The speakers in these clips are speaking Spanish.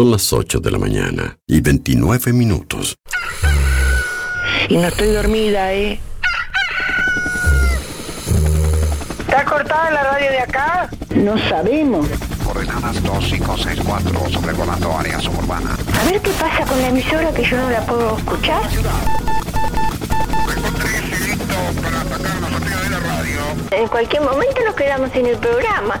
Son las 8 de la mañana y 29 minutos. Y no estoy dormida, ¿eh? ¿Está cortada la radio de acá? No sabemos. Coordenadas 2564, sobrevolando área suburbana. A ver qué pasa con la emisora que yo no la puedo escuchar. En cualquier momento nos quedamos sin el programa.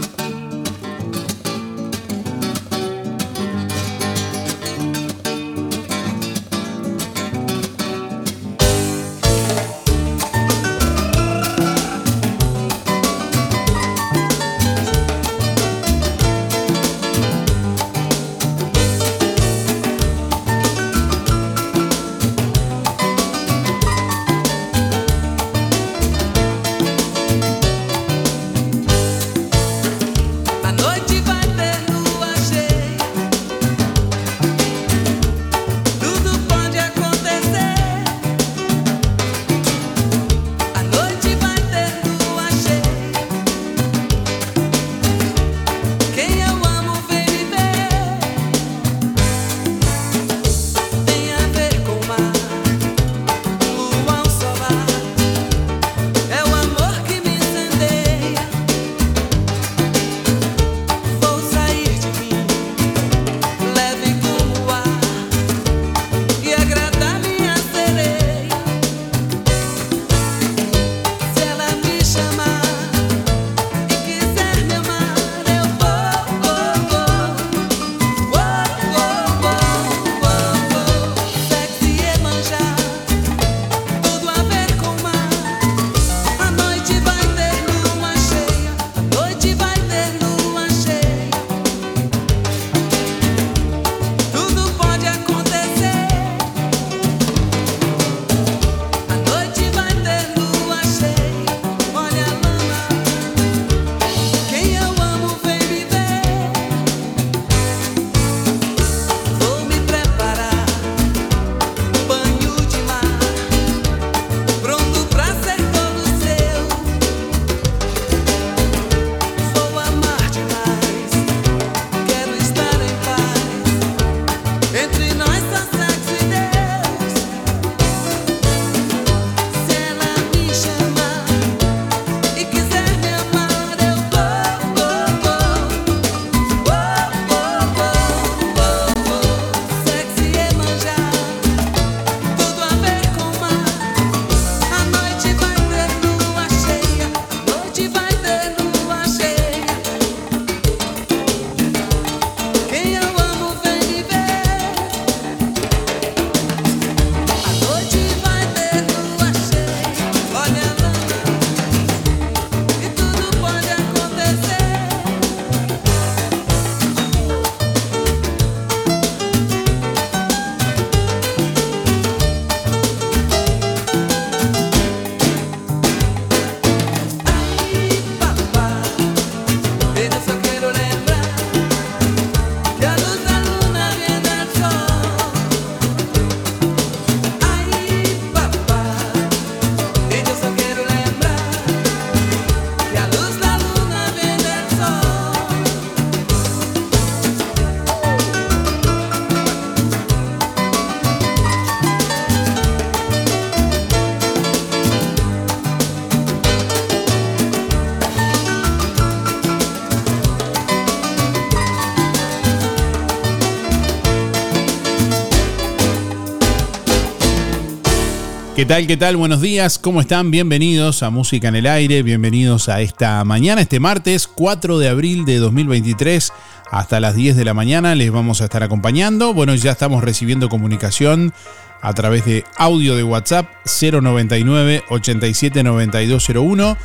¿Qué tal? ¿Qué tal? Buenos días, ¿cómo están? Bienvenidos a Música en el Aire, bienvenidos a esta mañana, este martes 4 de abril de 2023, hasta las 10 de la mañana les vamos a estar acompañando. Bueno, ya estamos recibiendo comunicación a través de audio de WhatsApp 099 87 9201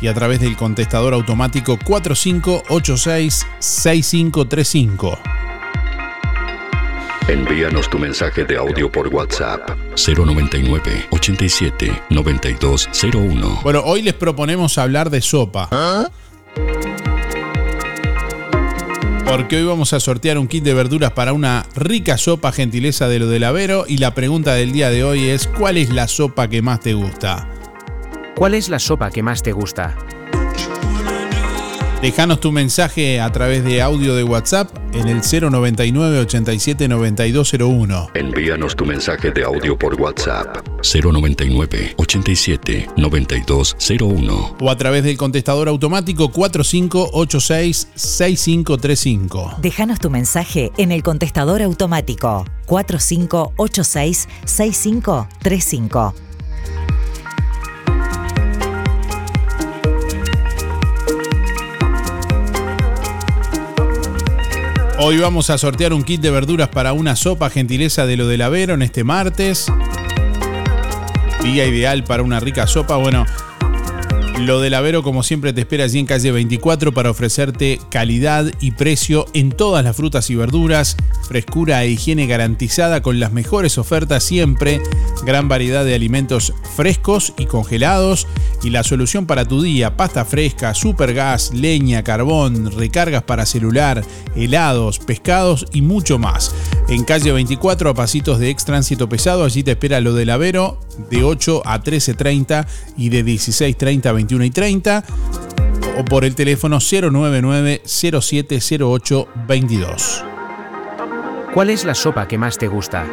y a través del contestador automático 4586 6535. Envíanos tu mensaje de audio por WhatsApp 099 87 9201. Bueno, hoy les proponemos hablar de sopa. Porque hoy vamos a sortear un kit de verduras para una rica sopa gentileza de lo del Avero y la pregunta del día de hoy es ¿cuál es la sopa que más te gusta? ¿Cuál es la sopa que más te gusta? Déjanos tu mensaje a través de audio de WhatsApp en el 099 87 9201. Envíanos tu mensaje de audio por WhatsApp 099 87 9201. O a través del contestador automático 4586 6535. Déjanos tu mensaje en el contestador automático 4586 6535. Hoy vamos a sortear un kit de verduras para una sopa gentileza de lo del Avero en este martes. Día ideal para una rica sopa. Bueno, lo del Avero como siempre te espera allí en calle 24 para ofrecerte calidad y precio en todas las frutas y verduras, frescura e higiene garantizada con las mejores ofertas siempre, gran variedad de alimentos frescos y congelados y la solución para tu día, pasta fresca, supergas, leña, carbón, recargas para celular, helados, pescados y mucho más. En calle 24 a pasitos de ex tránsito pesado, allí te espera lo del Avero de 8 a 13.30 y de 16.30 a 21 y 30 o por el teléfono 099 0708 22. ¿Cuál es la sopa que más te gusta?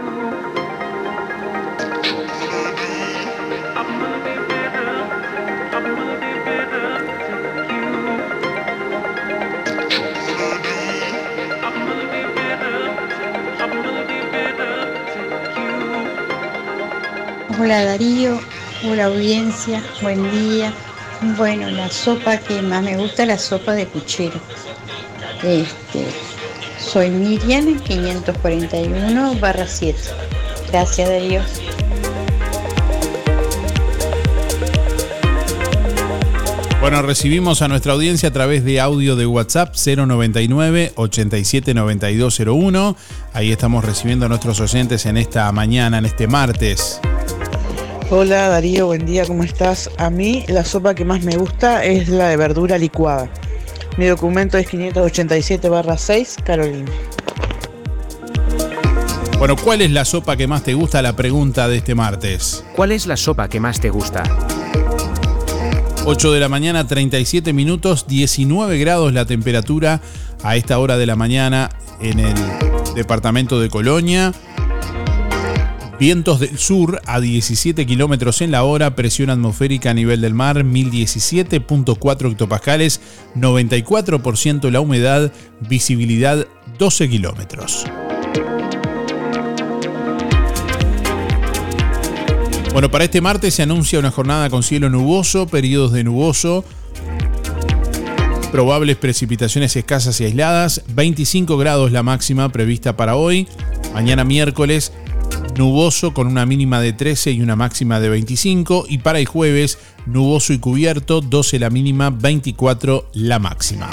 Hola Darío, hola audiencia, buen día. Bueno, la sopa que más me gusta es la sopa de puchero. Este, soy Miriam, 541 barra 7. Gracias Darío. Bueno, recibimos a nuestra audiencia a través de audio de WhatsApp 099 87 9201. Ahí estamos recibiendo a nuestros oyentes en esta mañana, en este martes. Hola Darío, buen día, ¿cómo estás? A mí la sopa que más me gusta es la de verdura licuada. Mi documento es 587-6, Carolina. Bueno, ¿cuál es la sopa que más te gusta? La pregunta de este martes. ¿Cuál es la sopa que más te gusta? 8 de la mañana, 37 minutos, 19 grados la temperatura a esta hora de la mañana en el departamento de Colonia. Vientos del sur a 17 kilómetros en la hora, presión atmosférica a nivel del mar 1017.4 hectopascales, 94% la humedad, visibilidad 12 kilómetros. Bueno, para este martes se anuncia una jornada con cielo nuboso, periodos de nuboso, probables precipitaciones escasas y aisladas, 25 grados la máxima prevista para hoy, mañana miércoles nuboso con una mínima de 13 y una máxima de 25 y para el jueves nuboso y cubierto, 12 la mínima, 24 la máxima.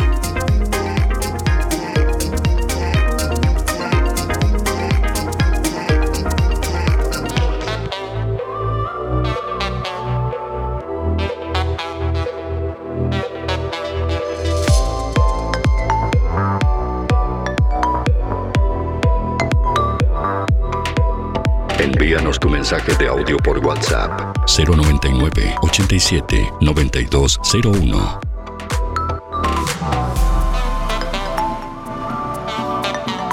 Envíanos tu mensaje de audio por WhatsApp 099 87 9201.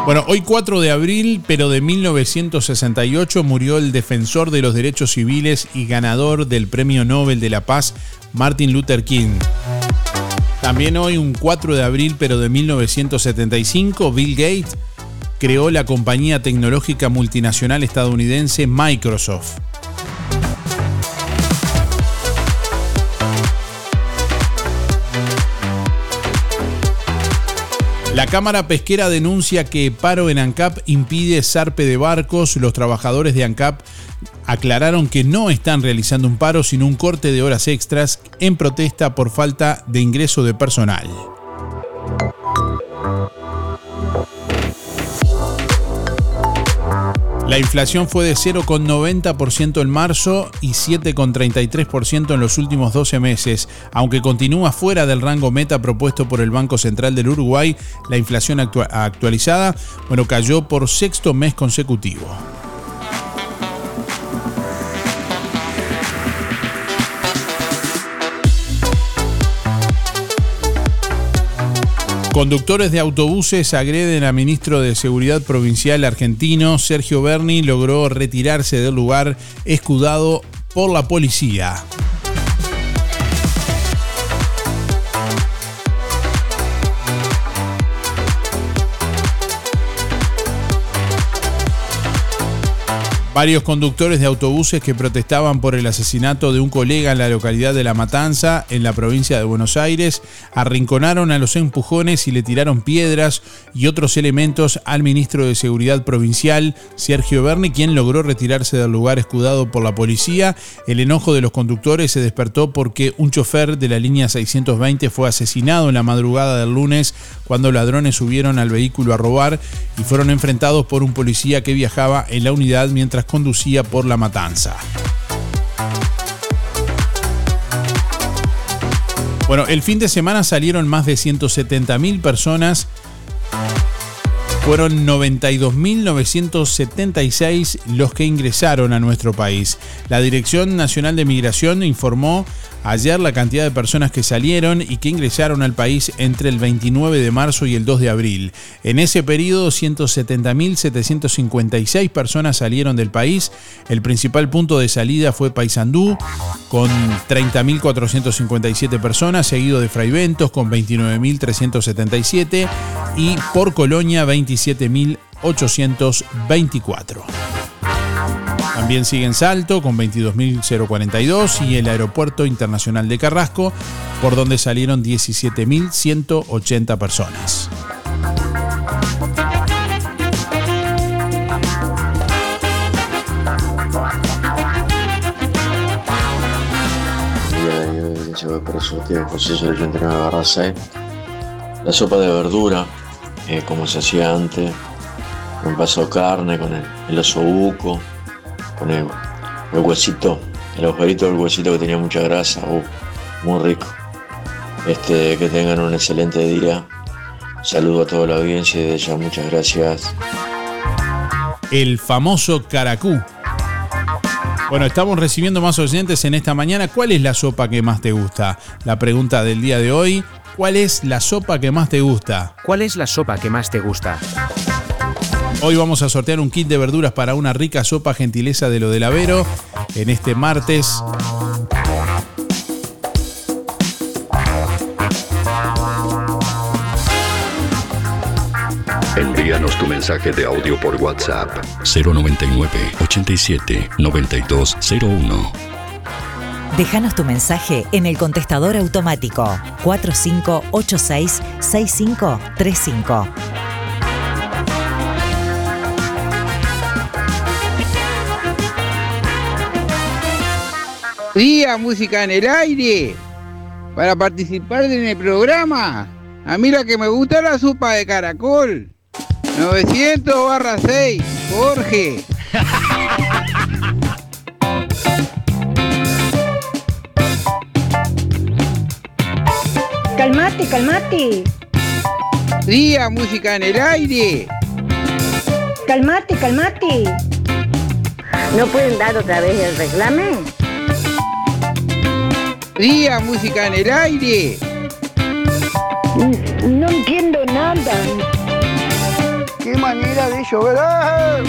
Bueno, hoy 4 de abril, pero de 1968, murió el defensor de los derechos civiles y ganador del Premio Nobel de la Paz, Martin Luther King. También hoy, un 4 de abril, pero de 1975, Bill Gates creó la compañía tecnológica multinacional estadounidense Microsoft. La Cámara Pesquera denuncia que paro en ANCAP impide zarpe de barcos. Los trabajadores de ANCAP aclararon que no están realizando un paro, sino un corte de horas extras en protesta por falta de ingreso de personal. La inflación fue de 0,90% en marzo y 7,33% en los últimos 12 meses. Aunque continúa fuera del rango meta propuesto por el Banco Central del Uruguay, la inflación actua- actualizada bueno, cayó por sexto mes consecutivo. Conductores de autobuses agreden a ministro de Seguridad Provincial argentino. Sergio Berni logró retirarse del lugar escudado por la policía. Varios conductores de autobuses que protestaban por el asesinato de un colega en la localidad de La Matanza, en la provincia de Buenos Aires, arrinconaron a los empujones y le tiraron piedras y otros elementos al ministro de Seguridad Provincial, Sergio Berni, quien logró retirarse del lugar escudado por la policía. El enojo de los conductores se despertó porque un chofer de la línea 620 fue asesinado en la madrugada del lunes cuando ladrones subieron al vehículo a robar y fueron enfrentados por un policía que viajaba en la unidad mientras conducía por la matanza. Bueno, el fin de semana salieron más de 170.000 personas. Fueron 92.976 los que ingresaron a nuestro país. La Dirección Nacional de Migración informó ayer la cantidad de personas que salieron y que ingresaron al país entre el 29 de marzo y el 2 de abril. En ese periodo, 170.756 personas salieron del país. El principal punto de salida fue Paysandú, con 30.457 personas, seguido de Fraiventos, con 29.377, y por Colonia, 27.824. También sigue en Salto con 22.042 y el Aeropuerto Internacional de Carrasco, por donde salieron 17.180 personas. de 89 barra 6. La sopa de verdura, eh, como se hacía antes, con vaso de carne, con el, el osobuco, con el, el huesito, el agujerito del huesito que tenía mucha grasa, uh, muy rico. Este, que tengan un excelente día. Saludo a toda la audiencia y de ya muchas gracias. El famoso caracú. Bueno, estamos recibiendo más oyentes en esta mañana. ¿Cuál es la sopa que más te gusta? La pregunta del día de hoy. ¿Cuál es la sopa que más te gusta? ¿Cuál es la sopa que más te gusta? Hoy vamos a sortear un kit de verduras para una rica sopa gentileza de lo del Avero en este martes. Envíanos tu mensaje de audio por WhatsApp 099 87 9201. Déjanos tu mensaje en el contestador automático 4586-6535. Día Música en el Aire. Para participar en el programa. A mí la que me gusta la sopa de caracol. 900 barra 6. Jorge. Calmate, calmate. Día Música en el Aire. Calmate, calmate. ¿No pueden dar otra vez el reclame? Día Música en el Aire. No entiendo nada. ¡Qué manera de llover!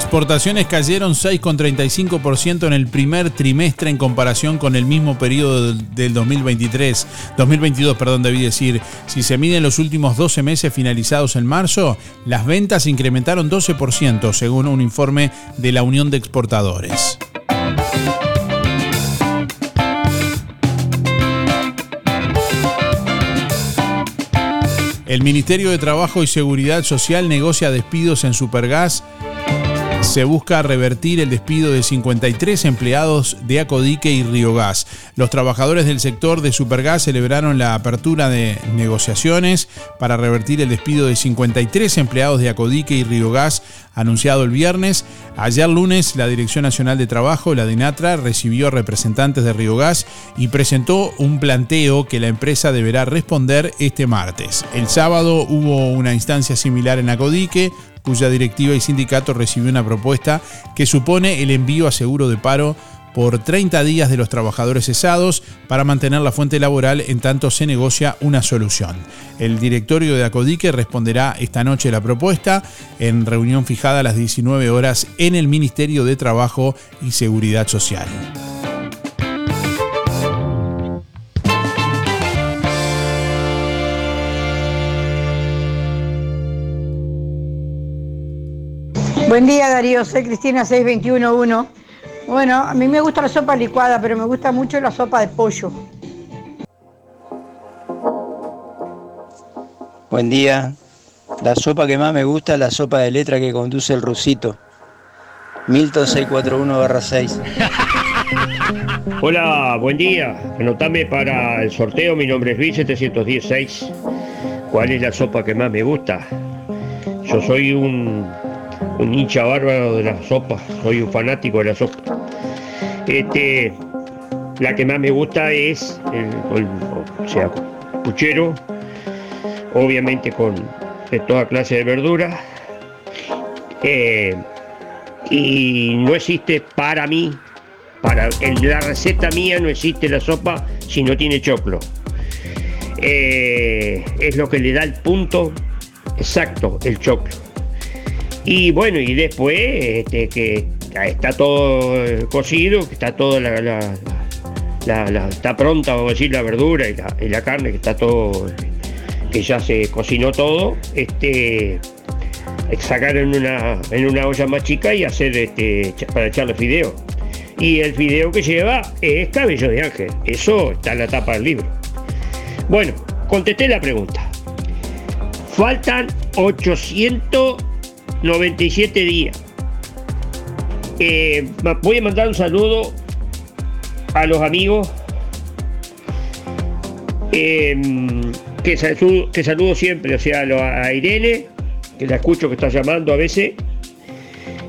Exportaciones cayeron 6,35% en el primer trimestre en comparación con el mismo periodo del- del 2023. 2022, perdón, debí decir. Si se miden los últimos 12 meses finalizados en marzo, las ventas incrementaron 12% según un informe de la Unión de Exportadores. El Ministerio de Trabajo y Seguridad Social negocia despidos en Supergas. Se busca revertir el despido de 53 empleados de Acodique y Riogas. Los trabajadores del sector de Supergas celebraron la apertura de negociaciones para revertir el despido de 53 empleados de Acodique y Riogas anunciado el viernes. Ayer lunes la Dirección Nacional de Trabajo, la DINATRA, recibió representantes de Riogas y presentó un planteo que la empresa deberá responder este martes. El sábado hubo una instancia similar en Acodique, cuya directiva y sindicato recibió una propuesta que supone el envío a seguro de paro por 30 días de los trabajadores cesados para mantener la fuente laboral en tanto se negocia una solución. El directorio de Acodique responderá esta noche la propuesta en reunión fijada a las 19 horas en el Ministerio de Trabajo y Seguridad Social. Buen día Darío, soy Cristina 6211. Bueno, a mí me gusta la sopa licuada, pero me gusta mucho la sopa de pollo. Buen día. La sopa que más me gusta es la sopa de letra que conduce el rusito. Milton 641-6. Hola, buen día. Anotame para el sorteo. Mi nombre es Luis 716. ¿Cuál es la sopa que más me gusta? Yo soy un, un hincha bárbaro de la sopa. Soy un fanático de la sopa. Este, la que más me gusta es, el, el- o sea, puchero. Obviamente con de toda clase de verduras. Eh, y no existe para mí, para en la receta mía no existe la sopa si no tiene choclo. Eh, es lo que le da el punto exacto, el choclo. Y bueno, y después este, que está todo cocido, que está toda la, la- la- está pronta, vamos a decir, la verdura y la, carne, que está todo, que ya se cocinó todo, este, sacar en una, en una olla más chica y hacer este, para echarle fideo. Y el fideo que lleva es cabello de ángel. Eso está en la tapa del libro. Bueno, contesté la pregunta. Faltan 897 días. Eh, voy a mandar un saludo a los amigos eh, que, saludo, que saludo siempre, o sea, a Irene, que la escucho que está llamando a veces,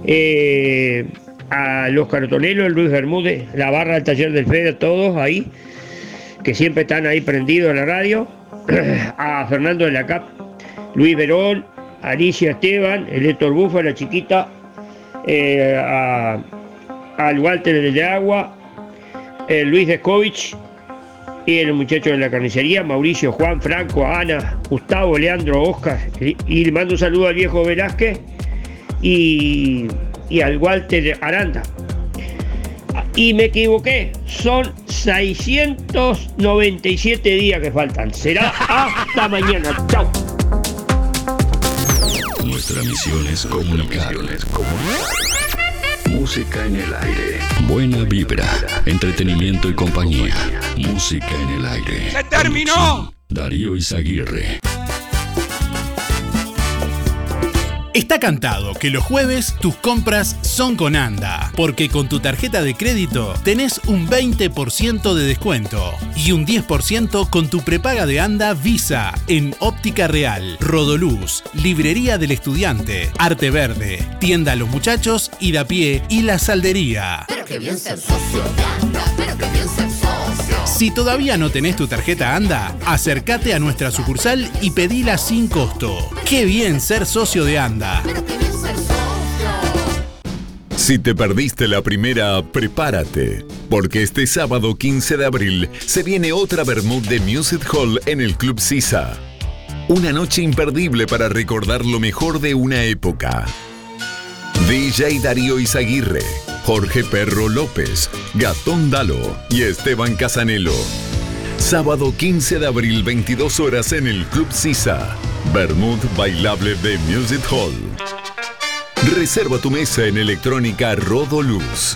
eh, a los cartoneros, Luis Bermúdez, la barra del taller del Fede, todos ahí, que siempre están ahí prendidos a la radio, a Fernando de la CAP, Luis Verón, Alicia Esteban, el Héctor Bufa, la chiquita, eh, al Walter de Agua, el Luis Descovich y el muchacho de la carnicería, Mauricio, Juan, Franco, Ana, Gustavo, Leandro, Oscar, y, le mando un saludo al viejo Velázquez y, y al Walter Aranda. Y me equivoqué, son 697 días que faltan. Será hasta mañana. Chao. Nuestra misión es comunicar. Música en el aire. Buena vibra, entretenimiento y compañía. Música en el aire. ¡Se terminó! Darío Izaguirre. Está cantado que los jueves tus compras son con ANDA, porque con tu tarjeta de crédito tenés un 20% de descuento y un 10% con tu prepaga de ANDA Visa en Óptica Real, Rodoluz, Librería del Estudiante, Arte Verde, Tienda Los Muchachos, Pie y La Saldería. Pero que bien ser socio de anda, pero que bien ser. Si todavía no tenés tu tarjeta ANDA, acércate a nuestra sucursal y pedila sin costo. Qué bien ser socio de ANDA. Si te perdiste la primera, prepárate, porque este sábado 15 de abril se viene otra Bermud de Music Hall en el Club Sisa. Una noche imperdible para recordar lo mejor de una época. DJ Darío Izaguirre, Jorge Perro López, Gatón Dalo y Esteban Casanelo. Sábado 15 de abril, 22 horas en el Club Sisa. Bermud Bailable de Music Hall. Reserva tu mesa en electrónica Rodoluz.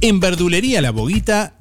En Verdulería La Boguita,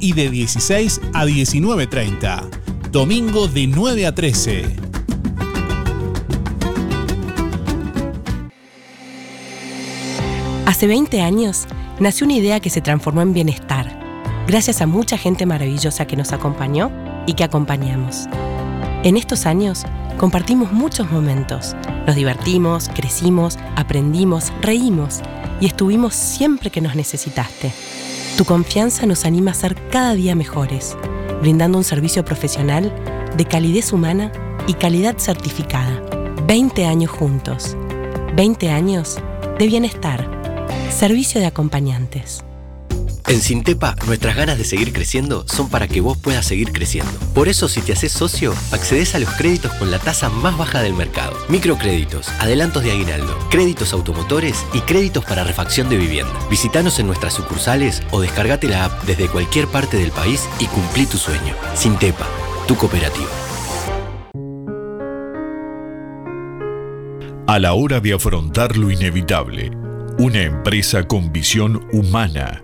y de 16 a 19.30. Domingo de 9 a 13. Hace 20 años nació una idea que se transformó en bienestar, gracias a mucha gente maravillosa que nos acompañó y que acompañamos. En estos años compartimos muchos momentos, nos divertimos, crecimos, aprendimos, reímos y estuvimos siempre que nos necesitaste. Tu confianza nos anima a ser cada día mejores, brindando un servicio profesional de calidez humana y calidad certificada. 20 años juntos. 20 años de bienestar. Servicio de acompañantes. En Sintepa, nuestras ganas de seguir creciendo son para que vos puedas seguir creciendo. Por eso, si te haces socio, accedes a los créditos con la tasa más baja del mercado. Microcréditos, adelantos de aguinaldo, créditos automotores y créditos para refacción de vivienda. Visítanos en nuestras sucursales o descargate la app desde cualquier parte del país y cumplí tu sueño. Sintepa, tu cooperativa. A la hora de afrontar lo inevitable, una empresa con visión humana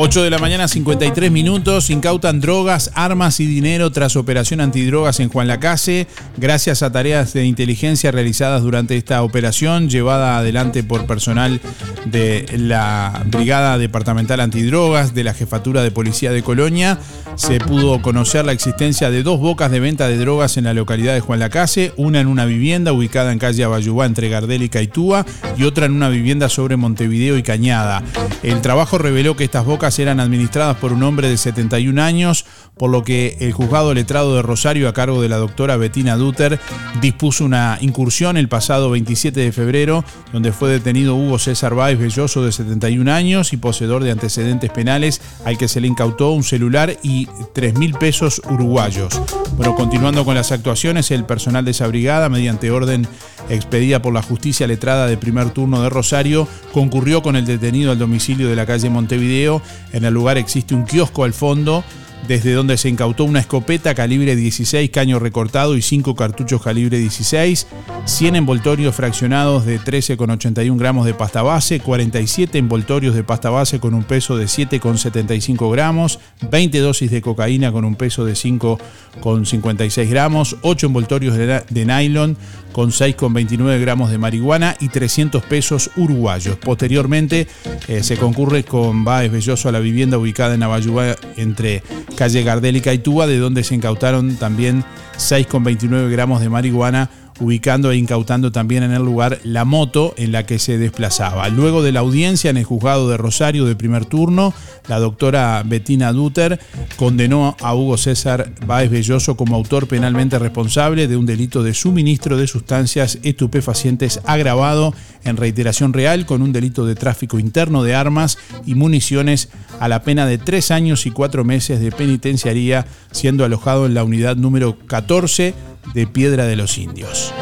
Ocho de la mañana, 53 minutos. Incautan drogas, armas y dinero tras operación antidrogas en Juan Lacase. Gracias a tareas de inteligencia realizadas durante esta operación, llevada adelante por personal de la Brigada Departamental Antidrogas de la Jefatura de Policía de Colonia, se pudo conocer la existencia de dos bocas de venta de drogas en la localidad de Juan Lacase, una en una vivienda ubicada en calle Abayubá entre Gardel y Caitúa y otra en una vivienda sobre Montevideo y Cañada. El trabajo reveló que estas bocas eran administradas por un hombre de 71 años, por lo que el juzgado letrado de Rosario a cargo de la doctora Bettina Duter dispuso una incursión el pasado 27 de febrero, donde fue detenido Hugo César Báez Belloso de 71 años y poseedor de antecedentes penales, al que se le incautó un celular y 3 mil pesos uruguayos. Bueno, continuando con las actuaciones, el personal de esa brigada, mediante orden expedida por la justicia letrada de primer turno de Rosario, concurrió con el detenido al domicilio de la calle Montevideo. En el lugar existe un kiosco al fondo desde donde se incautó una escopeta calibre 16, caño recortado y 5 cartuchos calibre 16, 100 envoltorios fraccionados de 13,81 gramos de pasta base, 47 envoltorios de pasta base con un peso de 7,75 gramos, 20 dosis de cocaína con un peso de 5,56 gramos, 8 envoltorios de, nylon con 6,29 gramos de marihuana y 300 pesos uruguayos. Posteriormente eh, se concurre con Baez Belloso a la vivienda ubicada en Abayuá entre calle Gardel y Caitúa, de donde se incautaron también 6,29 gramos de marihuana ubicando e incautando también en el lugar la moto en la que se desplazaba. Luego de la audiencia en el juzgado de Rosario de primer turno, la doctora Bettina Duter condenó a Hugo César Báez Belloso como autor penalmente responsable de un delito de suministro de sustancias estupefacientes agravado en reiteración real con un delito de tráfico interno de armas y municiones a la pena de tres años y cuatro meses de penitenciaría, siendo alojado en la unidad número 14 de Piedra de los Indios.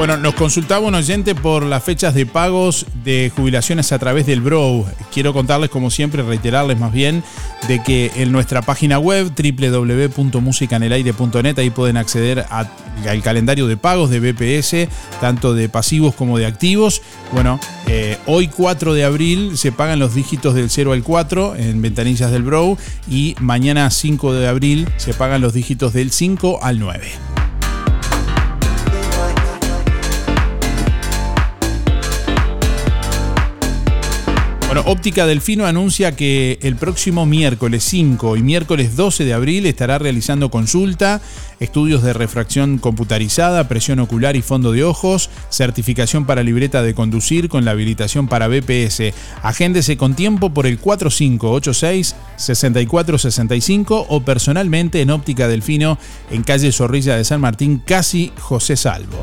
Bueno, nos consultaba un oyente por las fechas de pagos de jubilaciones a través del Bro. Quiero contarles, como siempre, reiterarles más bien, de que en nuestra página web www.musicanelaire.net ahí pueden acceder al calendario de pagos de BPS, tanto de pasivos como de activos. Bueno, eh, hoy 4 de abril se pagan los dígitos del 0 al 4 en ventanillas del Bro y mañana 5 de abril se pagan los dígitos del 5 al 9. Bueno, Óptica Delfino anuncia que el próximo miércoles 5 y miércoles 12 de abril estará realizando consulta, estudios de refracción computarizada, presión ocular y fondo de ojos, certificación para libreta de conducir con la habilitación para BPS. Agéndese con tiempo por el 4586-6465 o personalmente en Óptica Delfino en calle Zorrilla de San Martín, casi José Salvo.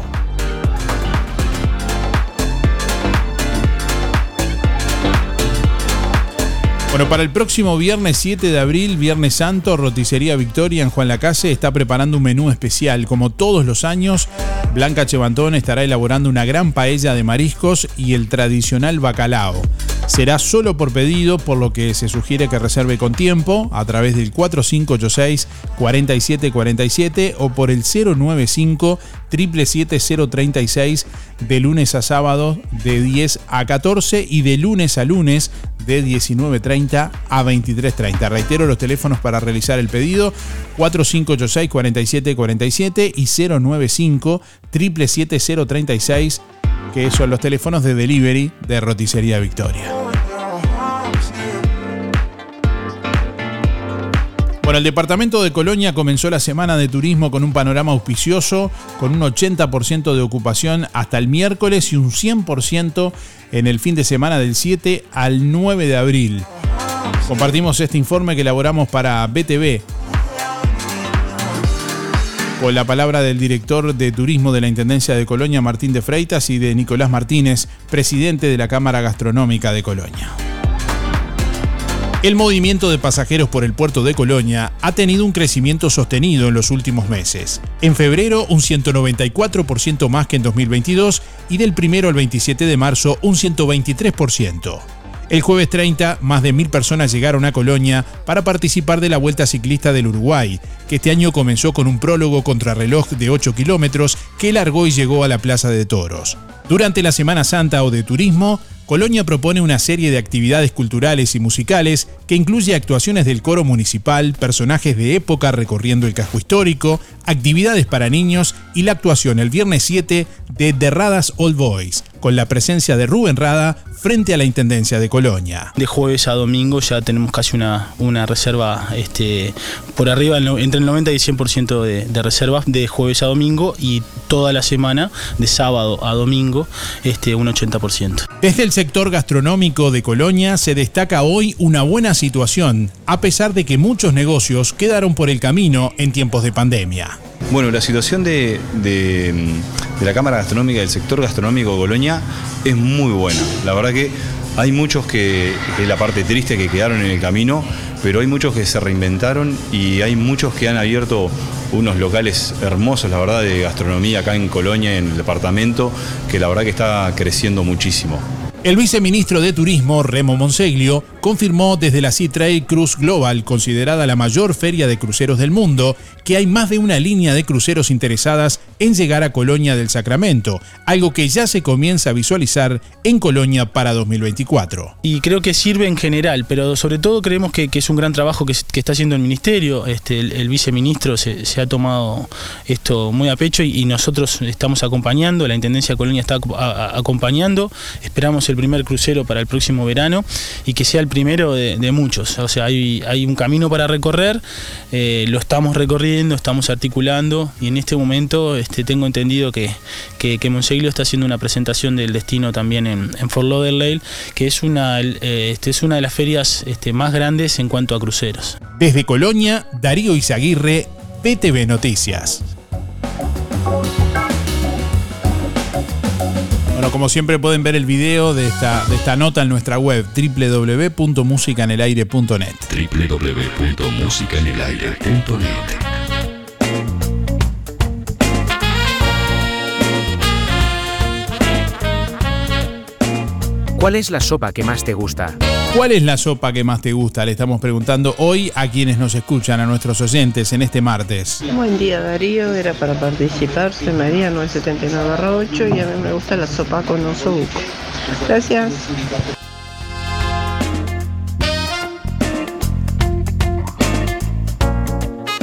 Bueno, para el próximo viernes 7 de abril, Viernes Santo, Roticería Victoria en Juan Lacase está preparando un menú especial. Como todos los años, Blanca Chevantón estará elaborando una gran paella de mariscos y el tradicional bacalao. Será solo por pedido, por lo que se sugiere que reserve con tiempo a través del 4586-4747 o por el 095 777-036 de lunes a sábado de 10 a 14 y de lunes a lunes de 19.30 a 23.30. Reitero los teléfonos para realizar el pedido 4586-4747 y 095 777-036 que son los teléfonos de delivery de Roticería Victoria. Bueno, el departamento de Colonia comenzó la semana de turismo con un panorama auspicioso, con un 80% de ocupación hasta el miércoles y un 100% en el fin de semana del 7 al 9 de abril. Compartimos este informe que elaboramos para BTV con la palabra del director de turismo de la Intendencia de Colonia, Martín de Freitas, y de Nicolás Martínez, presidente de la Cámara Gastronómica de Colonia. El movimiento de pasajeros por el puerto de Colonia ha tenido un crecimiento sostenido en los últimos meses. En febrero un 194% más que en 2022 y del 1 al 27 de marzo un 123%. El jueves 30, más de mil personas llegaron a Colonia para participar de la Vuelta Ciclista del Uruguay, que este año comenzó con un prólogo contrarreloj de 8 kilómetros que largó y llegó a la Plaza de Toros. Durante la Semana Santa o de Turismo, Colonia propone una serie de actividades culturales y musicales que incluye actuaciones del coro municipal, personajes de época recorriendo el casco histórico, actividades para niños y la actuación el viernes 7 de The Radas Old Boys, con la presencia de Rubén Rada frente a la Intendencia de Colonia. De jueves a domingo ya tenemos casi una, una reserva este, por arriba, entre el 90 y 100% de, de reservas de jueves a domingo y toda la semana, de sábado a domingo, este, un 80%. Desde el sector gastronómico de Colonia se destaca hoy una buena situación, a pesar de que muchos negocios quedaron por el camino en tiempos de pandemia. Bueno, la situación de, de, la Cámara Gastronómica del sector gastronómico de Colonia es muy buena. La verdad que hay muchos que es la parte triste que quedaron en el camino, pero hay muchos que se reinventaron y hay muchos que han abierto unos locales hermosos, la verdad, de gastronomía acá en Colonia, en el departamento, que la verdad que está creciendo muchísimo. El viceministro de Turismo, Remo Monseglio, confirmó desde la Sea Trail Cruise Global, considerada la mayor feria de cruceros del mundo, que hay más de una línea de cruceros interesadas en llegar a Colonia del Sacramento, algo que ya se comienza a visualizar en Colonia para 2024. Y creo que sirve en general, pero sobre todo creemos que, es un gran trabajo que, está haciendo el ministerio. Este, el, viceministro se, ha tomado esto muy a pecho y, nosotros estamos acompañando, la Intendencia de Colonia está acompañando. Esperamos el primer crucero para el próximo verano y que sea el primero de, muchos. O sea, hay, hay, un camino para recorrer, eh, lo estamos recorriendo, estamos articulando y en este momento este, tengo entendido que, que, que Monseglio está haciendo una presentación del destino también en, en Fort Lauderdale, que es una, eh, este, es una de las ferias este, más grandes en cuanto a cruceros. Desde Colonia, Darío Izaguirre, PTV Noticias. Bueno, como siempre pueden ver el video de esta, de esta nota en nuestra web www.musicanelaire.net. www.musicanelaire.net. ¿Cuál es la sopa que más te gusta? ¿Cuál es la sopa que más te gusta? Le estamos preguntando hoy a quienes nos escuchan, a nuestros oyentes en este martes. Buen día Darío, era para participar, soy María 979-8 y a mí me gusta la sopa con osobuco. Gracias.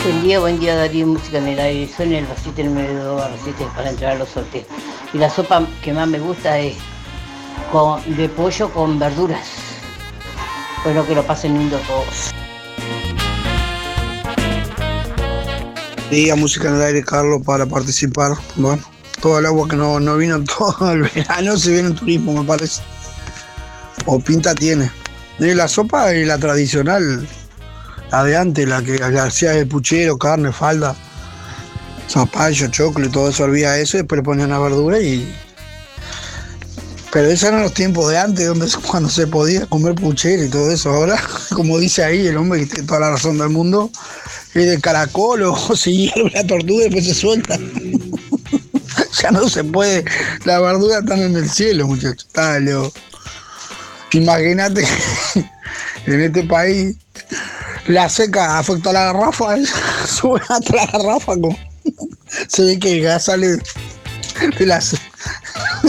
Buen día, buen día Darío, música en el aire. Soy el vasito en el medio de receta para entrar a los sorteos. Y la sopa que más me gusta es de pollo con verduras. Bueno, que lo pasen lindo todos. Día música en el aire, Carlos, para participar. Bueno, todo el agua que no, no vino todo el verano se viene en turismo, me parece. O pinta tiene. Y la sopa es la tradicional, la de antes, la que hacía de puchero, carne, falda, zapallo, choclo y todo eso, hervía eso, y después le ponían la verdura y. Pero esos eran los tiempos de antes, donde, cuando se podía comer puchero y todo eso. Ahora, como dice ahí el hombre que tiene toda la razón del mundo, es de caracol o se hierve la tortuga y después se suelta. ya no se puede. Las verduras están en el cielo, muchachos. Dale. Imagínate en este país la seca afecta a la garrafa, sube hasta la garrafa, como se ve que el gas sale de las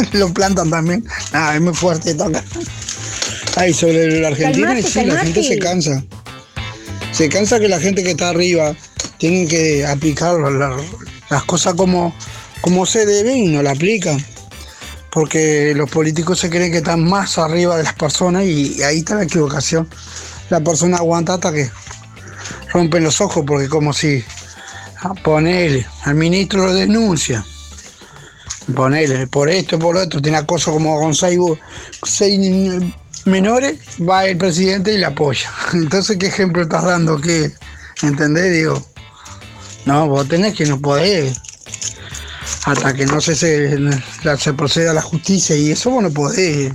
lo plantan también. Ah, es muy fuerte toca. Ay, sobre la Argentina, Calmate, sí, la gente se cansa. Se cansa que la gente que está arriba tiene que aplicar la- las cosas como, como se debe y no la aplican. Porque los políticos se creen que están más arriba de las personas y, y ahí está la equivocación. La persona aguanta hasta que rompen los ojos porque como si ponele, al ministro lo denuncia. Ponele, por esto, por lo otro, tiene acoso como con seis, seis menores, va el presidente y le apoya. Entonces, ¿qué ejemplo estás dando? ¿Qué? ¿Entendés? Digo, no, vos tenés que no podés. Hasta que no se, se, la- se proceda a la justicia y eso vos no podés.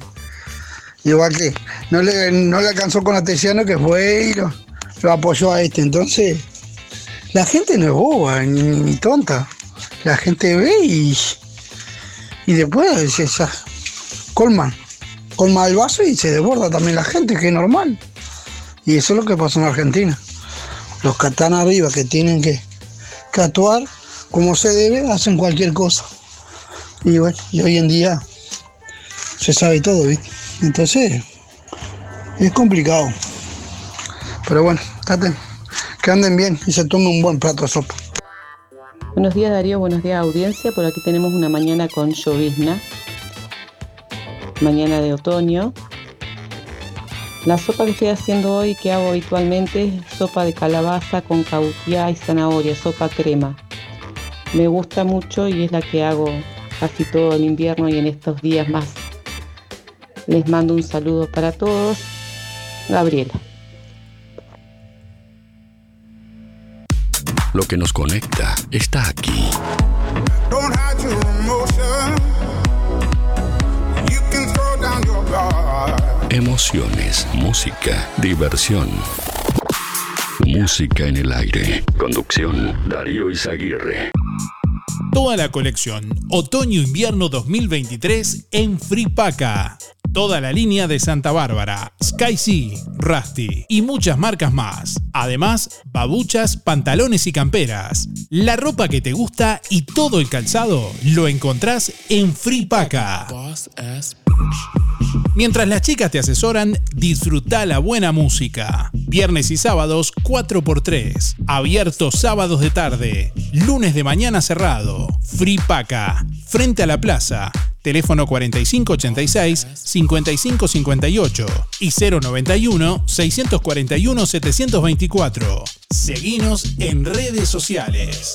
Igual que no le, no le alcanzó con Atesiano que fue y lo, apoyó a este. Entonces, la gente no es boba ni tonta. La gente ve y, y después se, colman. Colma el vaso y se desborda también la gente, que es normal. Y eso es lo que pasó en Argentina. Los que están arriba, que tienen que, que actuar como se debe, hacen cualquier cosa. Y bueno, y hoy en día se sabe todo, ¿viste? Entonces, es complicado. Pero bueno, traten que anden bien y se tomen un buen plato de sopa. Buenos días Darío, buenos días audiencia. Por aquí tenemos una mañana con llovizna, mañana de otoño. La sopa que estoy haciendo hoy, que hago habitualmente, es sopa de calabaza con cauquia y zanahoria, sopa crema. Me gusta mucho y es la que hago casi todo el invierno y en estos días más. Les mando un saludo para todos. Gabriela. Lo que nos conecta está aquí. Emociones, música, diversión. Música en el aire. Conducción, Darío Izaguirre. Toda la colección Otoño-Invierno 2023 en Fripaca. Toda la línea de Santa Bárbara, Sky Sea, Rusty y muchas marcas más. Además, babuchas, pantalones y camperas. La ropa que te gusta y todo el calzado lo encontrás en Fripaca. Mientras las chicas te asesoran, disfruta la buena música. Viernes y sábados 4x3. Abierto sábados de tarde. Lunes de mañana cerrado. Free Paca. Frente a la plaza. Teléfono 4586-5558 y 091-641-724. Seguinos en redes sociales.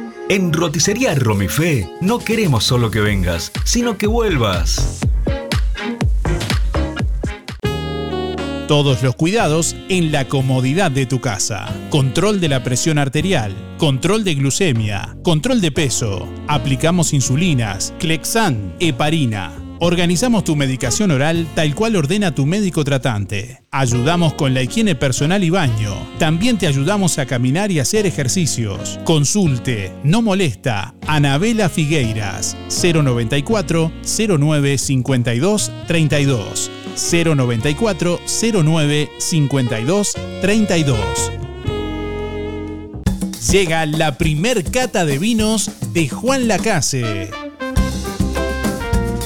En Roticería Romifé no queremos solo que vengas, sino que vuelvas. Todos los cuidados en la comodidad de tu casa. Control de la presión arterial, control de glucemia, control de peso. Aplicamos insulinas, Clexan, heparina. Organizamos tu medicación oral tal cual ordena tu médico tratante. Ayudamos con la higiene personal y baño. También te ayudamos a caminar y hacer ejercicios. Consulte, no molesta. Anabela Figueiras, 094 09 52 32. 094 09 52 32. Llega la primer cata de vinos de Juan Lacase.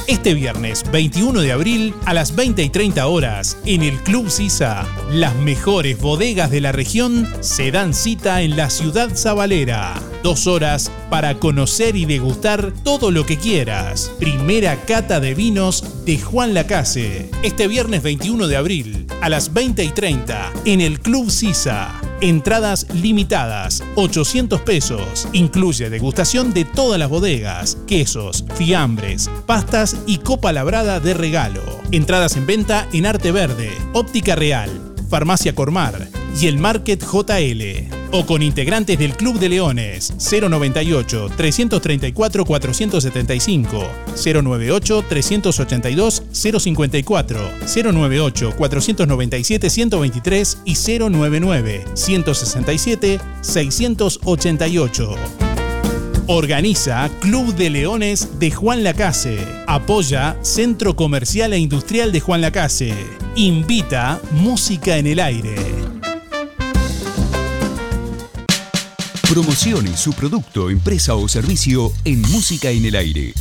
Este viernes 21 de abril a las 20 y 30 horas en el Club Sisa, las mejores bodegas de la región se dan cita en la ciudad sabalera. Dos horas para conocer y degustar todo lo que quieras. Primera cata de vinos de Juan Lacase. Este viernes 21 de abril a las 20 y 30 en el Club Sisa. Entradas limitadas, 800 pesos. Incluye degustación de todas las bodegas, quesos, fiambres, pastas y copa labrada de regalo. Entradas en venta en Arte Verde, Óptica Real, Farmacia Cormar y el Market JL. O con integrantes del Club de Leones 098 334 475 098 382 054 098 497 123 y 099 167 688. Organiza Club de Leones de Juan Lacase. Apoya Centro Comercial e Industrial de Juan Lacase. Invita Música en el Aire. Promocione su producto, empresa o servicio en Música en el Aire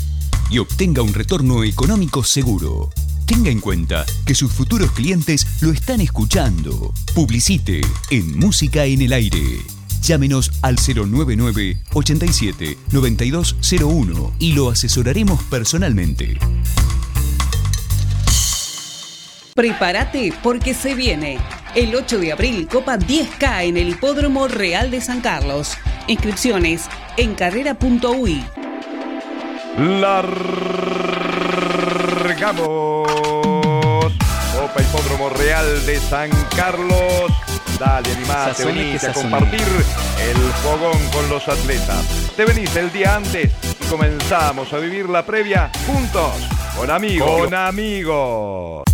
y obtenga un retorno económico seguro. Tenga en cuenta que sus futuros clientes lo están escuchando. Publicite en Música en el Aire. Llámenos al 099 87 9201 y lo asesoraremos personalmente. Prepárate porque se viene. El 8 de abril, Copa 10K en el Hipódromo Real de San Carlos. Inscripciones en carrera.ui. Largamos. Copa Hipódromo Real de San Carlos. Dale, animate, venite a compartir el fogón con los atletas. Te venís el día antes y comenzamos a vivir la previa juntos, con amigos. Con amigos.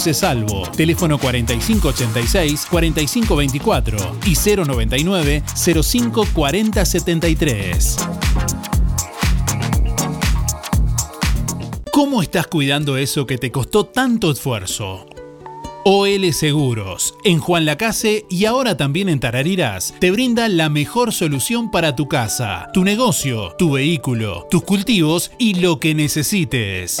Salvo. Teléfono 4586-4524 y 099-054073. ¿Cómo estás cuidando eso que te costó tanto esfuerzo? OL Seguros, en Juan Lacase y ahora también en Tarariras, te brinda la mejor solución para tu casa, tu negocio, tu vehículo, tus cultivos y lo que necesites.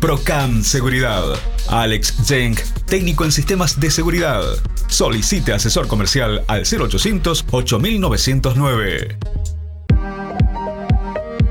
Procam Seguridad. Alex Zeng, técnico en sistemas de seguridad. Solicite asesor comercial al 0800 8909.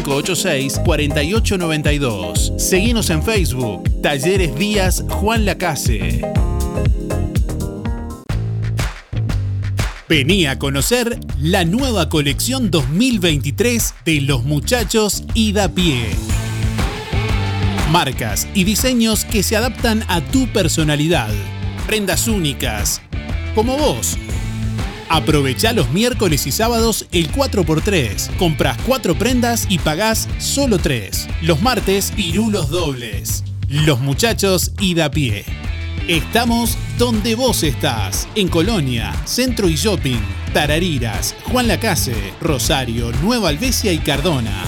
4586-4892. Seguimos en Facebook. Talleres Díaz Juan Lacase. Vení a conocer la nueva colección 2023 de los muchachos Ida Pie. Marcas y diseños que se adaptan a tu personalidad. Prendas únicas, como vos. Aprovecha los miércoles y sábados el 4x3. Compras 4 prendas y pagás solo 3. Los martes, pirulos dobles. Los muchachos y da pie. Estamos donde vos estás. En Colonia, Centro y Shopping, Tarariras, Juan Lacase, Rosario, Nueva Albesia y Cardona.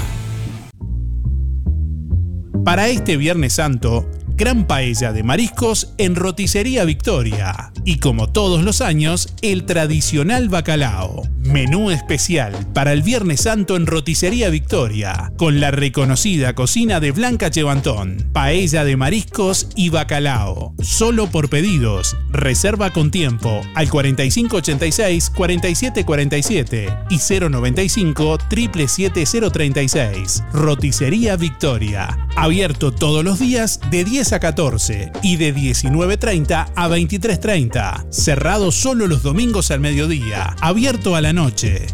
Para este Viernes Santo, gran paella de mariscos en Roticería Victoria. Y como todos los años, el tradicional bacalao. Menú especial para el Viernes Santo en Roticería Victoria, con la reconocida cocina de Blanca Chevantón. Paella de mariscos y bacalao. Solo por pedidos. Reserva con tiempo al 4586-4747 y 095 77036. Roticería Victoria. Abierto todos los días de 10 a 14 y de 19.30 a 23.30. Cerrado solo los domingos al mediodía. Abierto a la noche.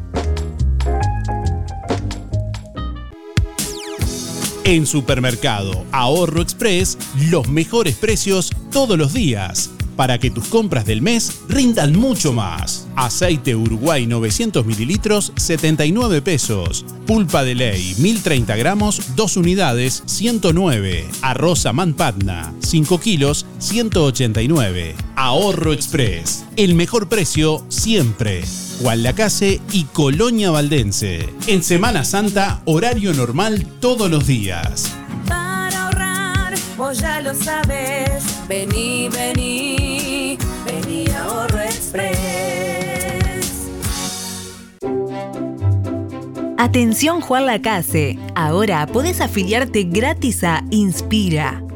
En Supermercado Ahorro Express, los mejores precios todos los días para que tus compras del mes rindan mucho más. Aceite Uruguay 900 mililitros, 79 pesos. Pulpa de ley, 1030 gramos, 2 unidades, 109. Arroz Amán Patna, 5 kilos, 189. Ahorro Express. El mejor precio siempre. Gualdacase y Colonia Valdense. En Semana Santa, horario normal todos los días. Para ahorrar, vos ya lo sabes. Vení, vení, vení a Ahorro Express. Atención Juan Lacase, ahora podés afiliarte gratis a Inspira.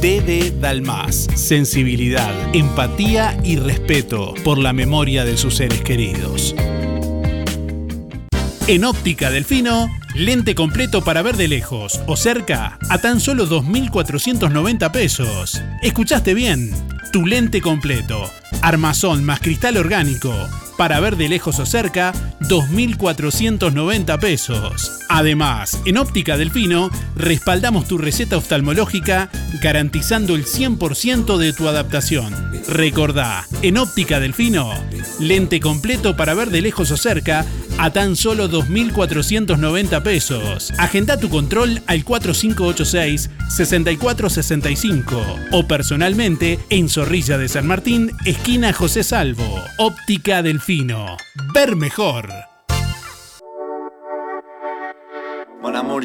DD Dalmas. Sensibilidad, empatía y respeto por la memoria de sus seres queridos. En Óptica Delfino, lente completo para ver de lejos o cerca a tan solo 2.490 pesos. ¿Escuchaste bien? Tu lente completo. Armazón más cristal orgánico. Para ver de lejos o cerca, 2.490 pesos. Además, en Óptica Delfino, respaldamos tu receta oftalmológica garantizando el 100% de tu adaptación. Recordá, en Óptica Delfino, lente completo para ver de lejos o cerca a tan solo 2.490 pesos. Agenda tu control al 4586-6465 o personalmente en Zorrilla de San Martín, esquina José Salvo. Óptica Delfino. Ver mejor. Mon amour,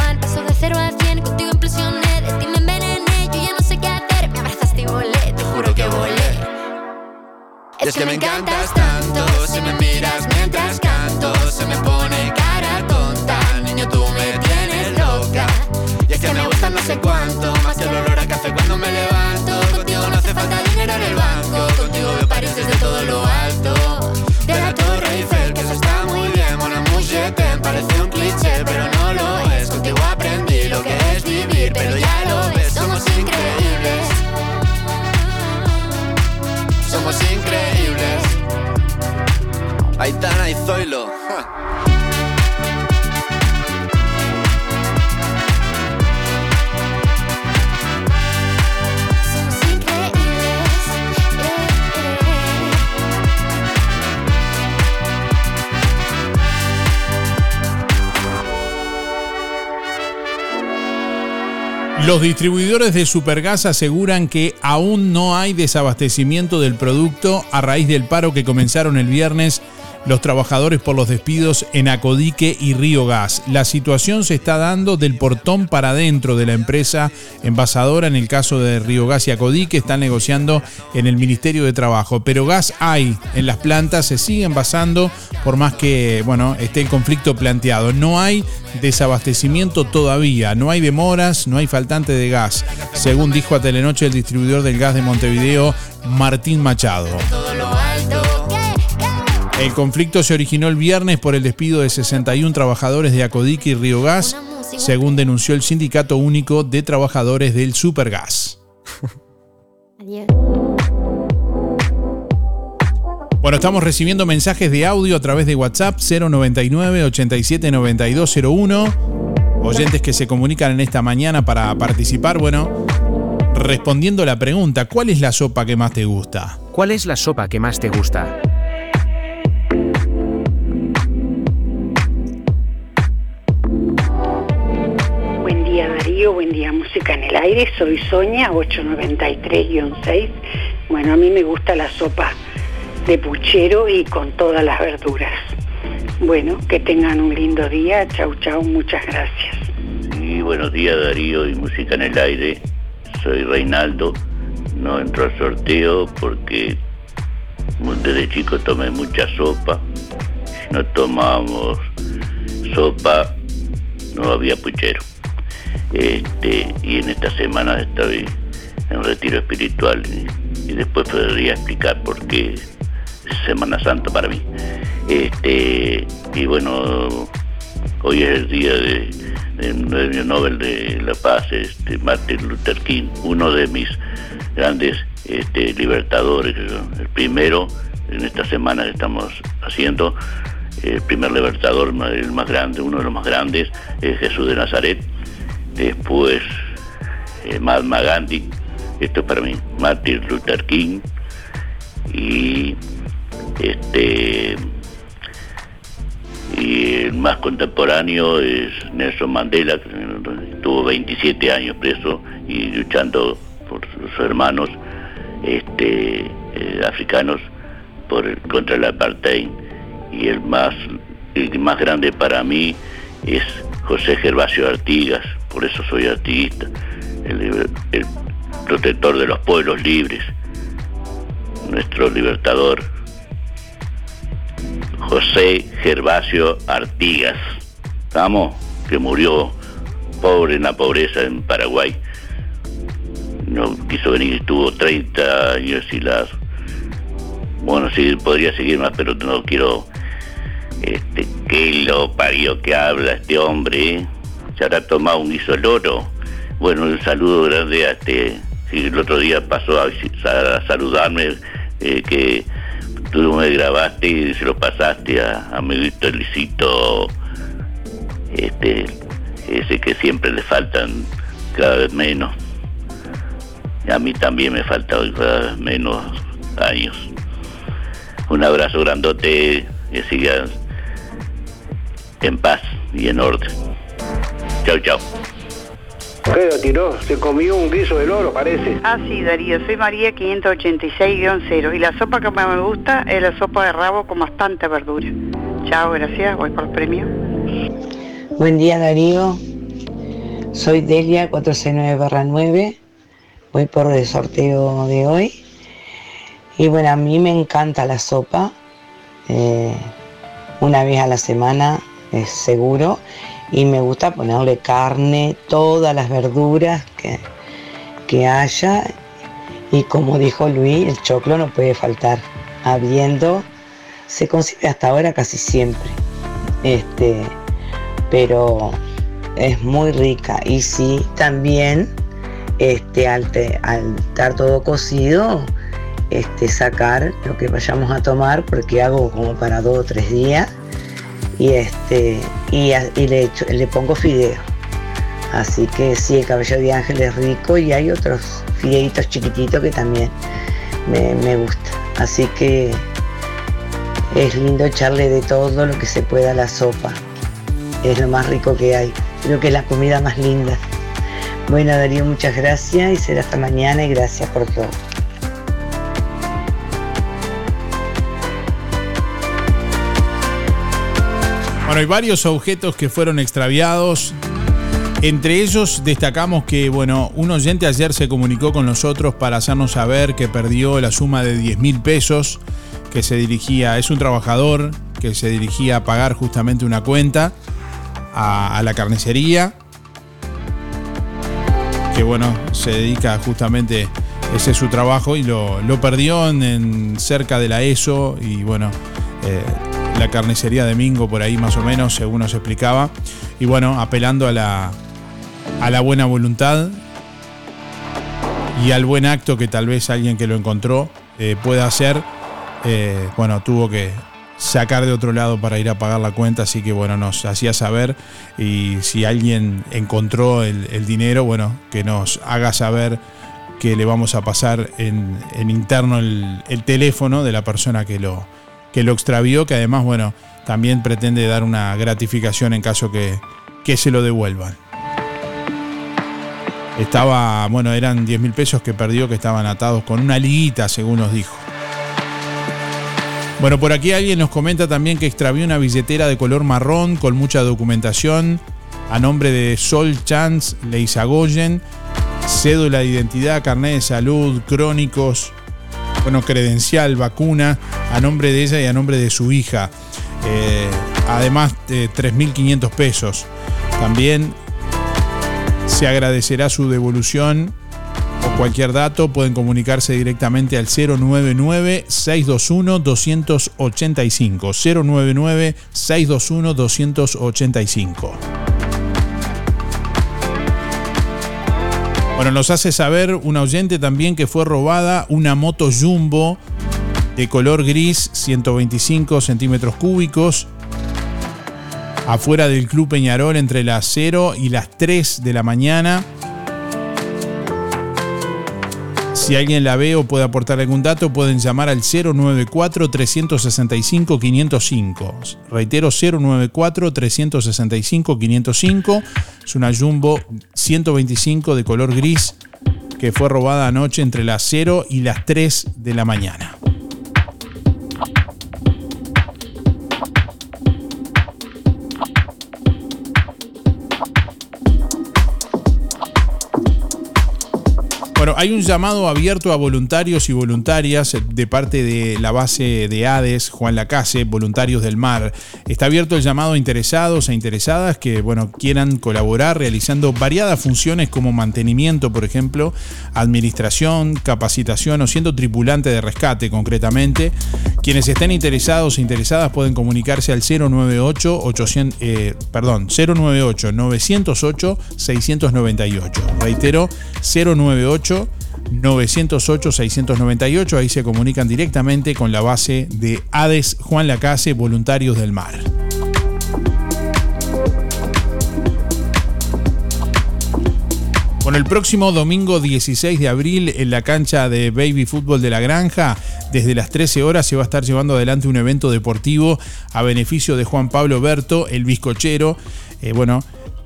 cero a me envenené, yo ya no sé qué hacer, me abrazaste y volé, te juro que volé. Es, que, me encantas tanto, si me miras mientras canto, se me pone cara tonta, niño tú me tienes loca. Y es que me gusta no sé cuánto, más que el olor a café cuando me le. Los distribuidores de Supergas aseguran que aún no hay desabastecimiento del producto a raíz del paro que comenzaron el viernes los trabajadores por los despidos en Acodique y Río Gas. La situación se está dando del portón para adentro de la empresa envasadora. En el caso de Río Gas y Acodique están negociando en el Ministerio de Trabajo. Pero gas hay en las plantas, se sigue envasando por más que bueno, esté el conflicto planteado. No hay desabastecimiento todavía, no hay demoras, no hay faltante de gas, según dijo a Telenoche el distribuidor del gas de Montevideo, Martín Machado. El conflicto se originó el viernes por el despido de 61 trabajadores de Acodique y Río Gas, según denunció el Sindicato Único de Trabajadores del Supergas. Bueno, estamos recibiendo mensajes de audio a través de WhatsApp 099 879201. oyentes que se comunican en esta mañana para participar. Bueno, respondiendo la pregunta, ¿cuál es la sopa que más te gusta? ¿Cuál es la sopa que más te gusta? Buen día Música en el Aire, soy Sonia 893-6. Bueno, a mí me gusta la sopa de puchero y con todas las verduras. Bueno, que tengan un lindo día, chau chau, muchas gracias. Y buenos días Darío y Música en el Aire. Soy Reinaldo. No entro al sorteo porque desde chico tomé mucha sopa. Si no tomábamos sopa, no había puchero. Este, y en esta semana estoy en retiro espiritual y, después podría explicar por qué Semana Santa para mí. Este, y bueno, hoy es el día de, del premio Nobel de la Paz, este, Martin Luther King, uno de mis grandes este, libertadores, el primero en esta semana estamos haciendo, el primer libertador, el más grande, uno de los más grandes, es Jesús de Nazaret, después eh, Mahatma Gandhi, esto es para mí, Martin Luther King y este y el más contemporáneo es Nelson Mandela, que estuvo 27 años preso y luchando por sus hermanos este, eh, africanos por contra el apartheid. Y el más, el más grande para mí es José Gervasio Artigas, por eso soy artiguista, el, protector de los pueblos libres, nuestro libertador. José Gervasio Artigas, vamos, que murió pobre en la pobreza en Paraguay. No quiso venir, estuvo 30 años y las... Bueno, sí, podría seguir más, pero no quiero... Este, que lo parió que habla este hombre, ¿eh? Se habrá tomado un guiso loro. Bueno, un saludo grande a este... el otro día pasó a, a saludarme, eh, que tú me grabaste y se lo pasaste a, a mi amiguito Licito, este, ese que siempre le faltan cada vez menos. A mí también me faltan cada vez menos años. Un abrazo grandote, que sigas en paz y en orden. Chao, chao. ¿Qué lo tiró? Se comió un guiso de loro, parece. Ah, sí, Darío, soy María 586-0 y la sopa que más me gusta es la sopa de rabo con bastante verdura. Chao, gracias, voy por el premio. Buen día Darío, soy Delia 469-9, voy por el sorteo de hoy. Y bueno, a mí me encanta la sopa, eh, una vez a la semana es seguro, y me gusta ponerle carne, todas las verduras que, que haya, y como dijo Luis, el choclo no puede faltar, habiendo, se consigue hasta ahora casi siempre. Este, pero es muy rica. Y sí también este al, te- al estar todo cocido este sacar lo que vayamos a tomar porque hago como para dos o tres días y este y, le, le pongo fideo así que sí el cabello de ángel es rico y hay otros fideitos chiquititos que también me, me gusta así que es lindo echarle de todo lo que se pueda a la sopa es lo más rico que hay. Creo que es la comida más linda. Bueno, Darío, muchas gracias y será hasta mañana y gracias por todo. Bueno, hay varios objetos que fueron extraviados. Entre ellos destacamos que, bueno, un oyente ayer se comunicó con nosotros para hacernos saber que perdió la suma de 10 mil pesos que se dirigía, es un trabajador que se dirigía a pagar justamente una cuenta a, la carnicería, que bueno, se dedica justamente, ese es su trabajo y lo, lo perdió en, en cerca de la ESO y bueno, eh, la carnicería de Mingo por ahí más o menos, según nos explicaba. Y bueno, apelando a la, a la buena voluntad y al buen acto que tal vez alguien que lo encontró eh, pueda hacer, eh, bueno, tuvo que sacar de otro lado para ir a pagar la cuenta, así que bueno, nos hacía saber y si alguien encontró el, el dinero, bueno, que nos haga saber que le vamos a pasar en, interno el, el teléfono de la persona que lo, que lo extravió, que además, bueno, también pretende dar una gratificación en caso que, que se lo devuelvan. Estaba, bueno, eran 10 mil pesos que perdió que estaban atados con una liguita, según nos dijo. Bueno, por aquí alguien nos comenta también que extravió una billetera de color marrón con mucha documentación a nombre de Sol Chance Leizagoyen, cédula de identidad, carnet de salud, crónicos, bueno, credencial, vacuna, a nombre de ella y a nombre de su hija. Eh, además de 3.500 pesos. También se agradecerá su devolución o cualquier dato. Pueden comunicarse directamente al 099-621-285. 099-621-285. Bueno, nos hace saber un oyente también que fue robada una moto jumbo de color gris, 125 centímetros cúbicos, afuera del Club Peñarol entre las 0 y las 3 de la mañana. Si alguien la ve o puede aportar algún dato, pueden llamar al 094-365-505. Reitero, 094-365-505. Es una Jumbo 125 de color gris que fue robada anoche entre las 0 y las 3 de la mañana. Hay un llamado abierto a voluntarios y voluntarias de parte de la base de ADES, Juan Lacase, Voluntarios del Mar. Está abierto el llamado a interesados e interesadas que, bueno, quieran colaborar realizando variadas funciones como mantenimiento, por ejemplo, administración, capacitación o siendo tripulante de rescate concretamente. Quienes estén interesados e interesadas pueden comunicarse al 098 800, eh, perdón, 098 908 698. Reitero, 098 908-698. Ahí se comunican directamente con la base de ADES Juan Lacase, Voluntarios del Mar. Con el próximo domingo 16 de abril en la cancha de Baby Fútbol de la Granja, desde las 13 horas se va a estar llevando adelante un evento deportivo a beneficio de Juan Pablo Berto, el bizcochero. Eh, bueno,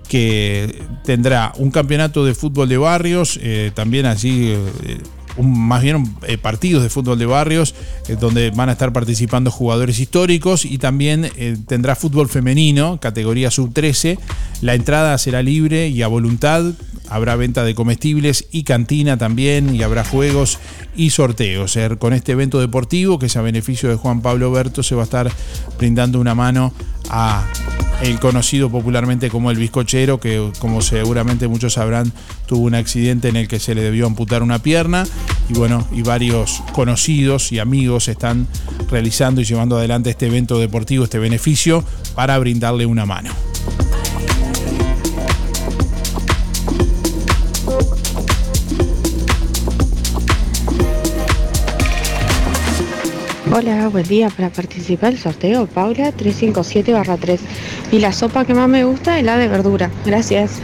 que tendrá un campeonato de fútbol de barrios, eh, también allí, eh, un- más bien eh, partidos de fútbol de barrios, eh, donde van a estar participando jugadores históricos y también eh, tendrá fútbol femenino, categoría sub-13. La entrada será libre y a voluntad. Habrá venta de comestibles y cantina también, y habrá juegos y sorteos. Eh, Con este evento deportivo, que es a beneficio de Juan Pablo Berto, se va a estar brindando una mano a el conocido popularmente como el bizcochero, que como seguramente muchos sabrán, tuvo un accidente en el que se le debió amputar una pierna. Y bueno, y varios conocidos y amigos están realizando y llevando adelante este evento deportivo, este beneficio, para brindarle una mano. Hola, buen día. Para participar del sorteo, Paula 357-3. Y la sopa que más me gusta es la de verdura. Gracias.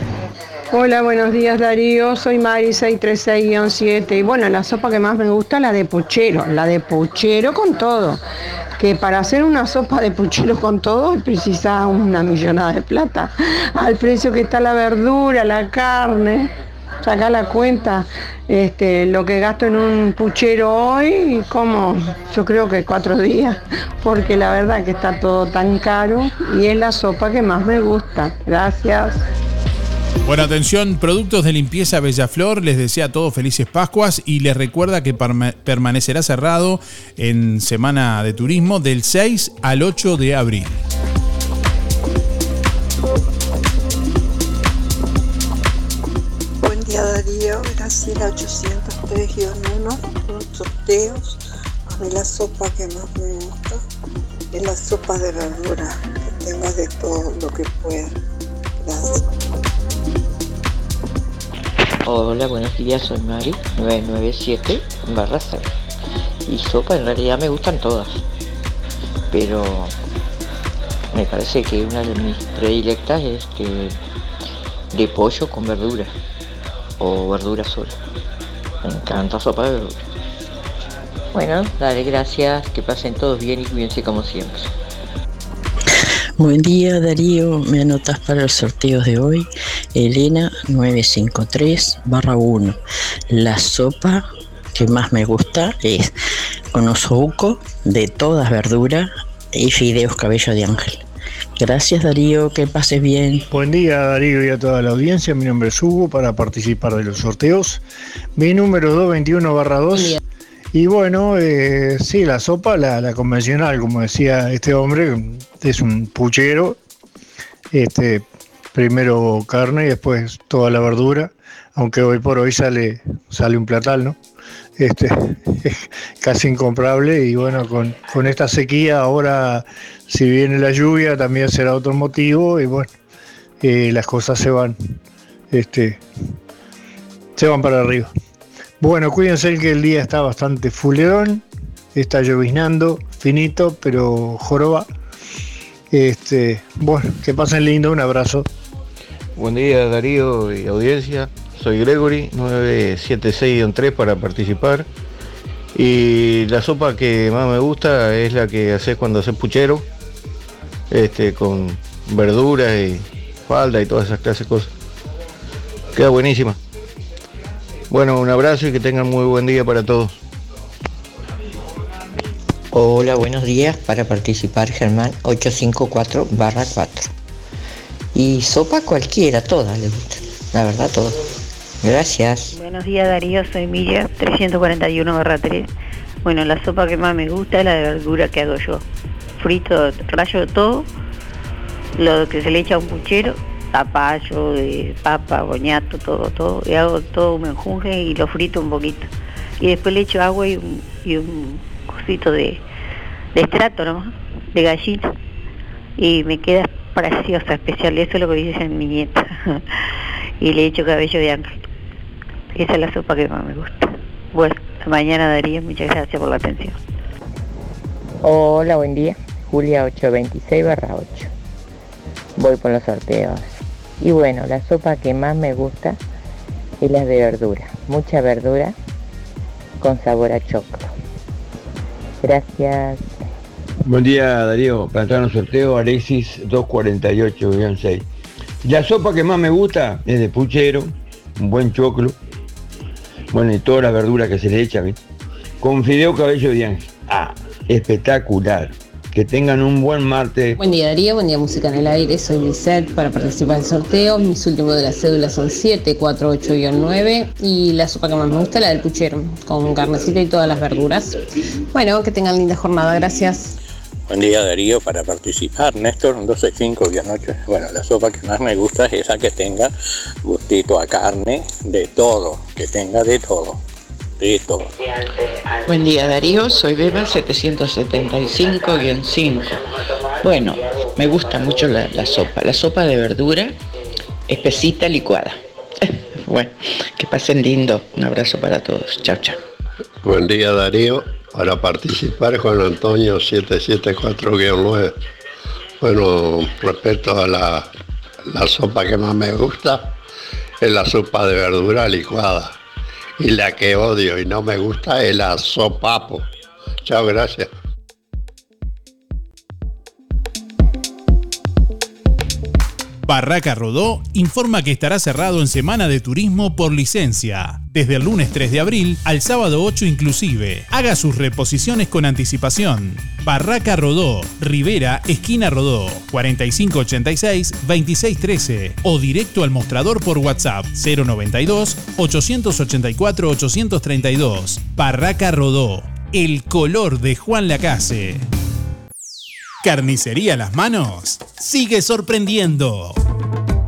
Hola, buenos días Darío, soy Mari 636-7 y bueno, la sopa que más me gusta es la de puchero, la de puchero con todo. Que para hacer una sopa de puchero con todo precisa una millonada de plata. Al precio que está la verdura, la carne, saca la cuenta, este, lo que gasto en un puchero hoy, como yo creo que cuatro días, porque la verdad que está todo tan caro y es la sopa que más me gusta. Gracias. Bueno, atención, Productos de Limpieza Bellaflor les desea a todos felices Pascuas y les recuerda que perma- permanecerá cerrado en Semana de Turismo del 6 al 8 de abril. Darío, Graciela 803-1 por los sorteos. A mí la sopa que más me gusta es la sopa de verdura, que tenga de todo lo que pueda. Gracias. Hola, buenos días, soy Mari, 997 barra 6. Y sopa en realidad me gustan todas. pero me parece que una de mis predilectas es que de pollo con verdura o verdura sola. Me encanta sopa de verdura. Bueno, dale gracias, que pasen todos bien y cuídense como siempre. Buen día Darío, me anotas para los sorteos de hoy. Elena 953 barra 1. La sopa que más me gusta es con osobuco de todas verduras y fideos cabello de ángel. Gracias Darío, que pases bien. Buen día Darío y a toda la audiencia, mi nombre es Hugo para participar de los sorteos. Mi número 221 barra 2. Y bueno, eh, sí, la sopa, la, la convencional, como decía este hombre, es un puchero. Este, primero carne y después toda la verdura, aunque hoy por hoy sale, sale un platal, ¿no? Este, es casi incomparable y bueno, con, con esta sequía ahora, si viene la lluvia, también será otro motivo y bueno, eh, las cosas se van, este, se van para arriba. Bueno, cuídense que el día está bastante fulerón, está lloviznando, finito, pero joroba. Este, bueno, que pasen lindo, un abrazo. Buen día Darío y audiencia, soy Gregory, 976-3 para participar. Y la sopa que más me gusta es la que haces cuando haces puchero, este, con verduras y falda y todas esas clases de cosas. Queda buenísima. Bueno, un abrazo y que tengan muy buen día para todos. Hola, buenos días. Para participar, Germán 854 barra 4. Y sopa cualquiera, todas le gustan. La verdad, todas. Gracias. Buenos días Darío, soy Milla, 341 barra 3. Bueno, la sopa que más me gusta es la de verdura que hago yo. Frito, rayo todo, lo que se le echa a un puchero, zapallo, eh, papa, boñato, todo, todo. Y hago todo un menjunje y lo frito un poquito. Y después le echo agua y un, y un cosito de, de estrato nomás, de gallina. Y me queda preciosa, especial. Eso es lo que dice mi nieta. y le echo cabello de ángel. Esa es la sopa que más me gusta. Bueno, mañana Darío, muchas gracias por la atención. Hola, buen día. Julia 826 barra 8. Voy por los sorteos. Y bueno, la sopa que más me gusta es la de verdura. Mucha verdura con sabor a choclo. Gracias. Buen día Darío, para entrar en un sorteo Alexis 248-6. La sopa que más me gusta es de puchero, un buen choclo, bueno y todas las verduras que se le echa, ¿viste? con fideo cabello de ángel. Ah, espectacular. Que tengan un buen martes. Buen día Darío, buen día Música en el Aire, soy Lisette para participar del sorteo. Mis últimos de la cédula son 748-9 y la sopa que más me gusta es la del puchero, con carnecita y todas las verduras. Bueno, que tengan linda jornada, gracias. Buen día Darío, para participar, Néstor 125-8. Bueno, la sopa que más me gusta es esa que tenga gustito a carne, de todo, que tenga de todo, de todo. Buen día Darío, soy Beba 775-5. Bueno, me gusta mucho la, la sopa, la sopa de verdura, espesita licuada. Bueno, que pasen lindo. Un abrazo para todos. Chao, chao. Buen día Darío, para participar Juan Antonio 774-9. Bueno, respecto a la, la sopa que más me gusta, es la sopa de verdura licuada. Y la que odio y no me gusta es la sopapo. Chao, gracias. Barraca Rodó informa que estará cerrado en Semana de Turismo por licencia, desde el lunes 3 de abril al sábado 8 inclusive. Haga sus reposiciones con anticipación. Barraca Rodó, Rivera, esquina Rodó, 4586-2613 o directo al mostrador por WhatsApp 092-884-832. Barraca Rodó, el color de Juan Lacase. Carnicería Las Manos sigue sorprendiendo.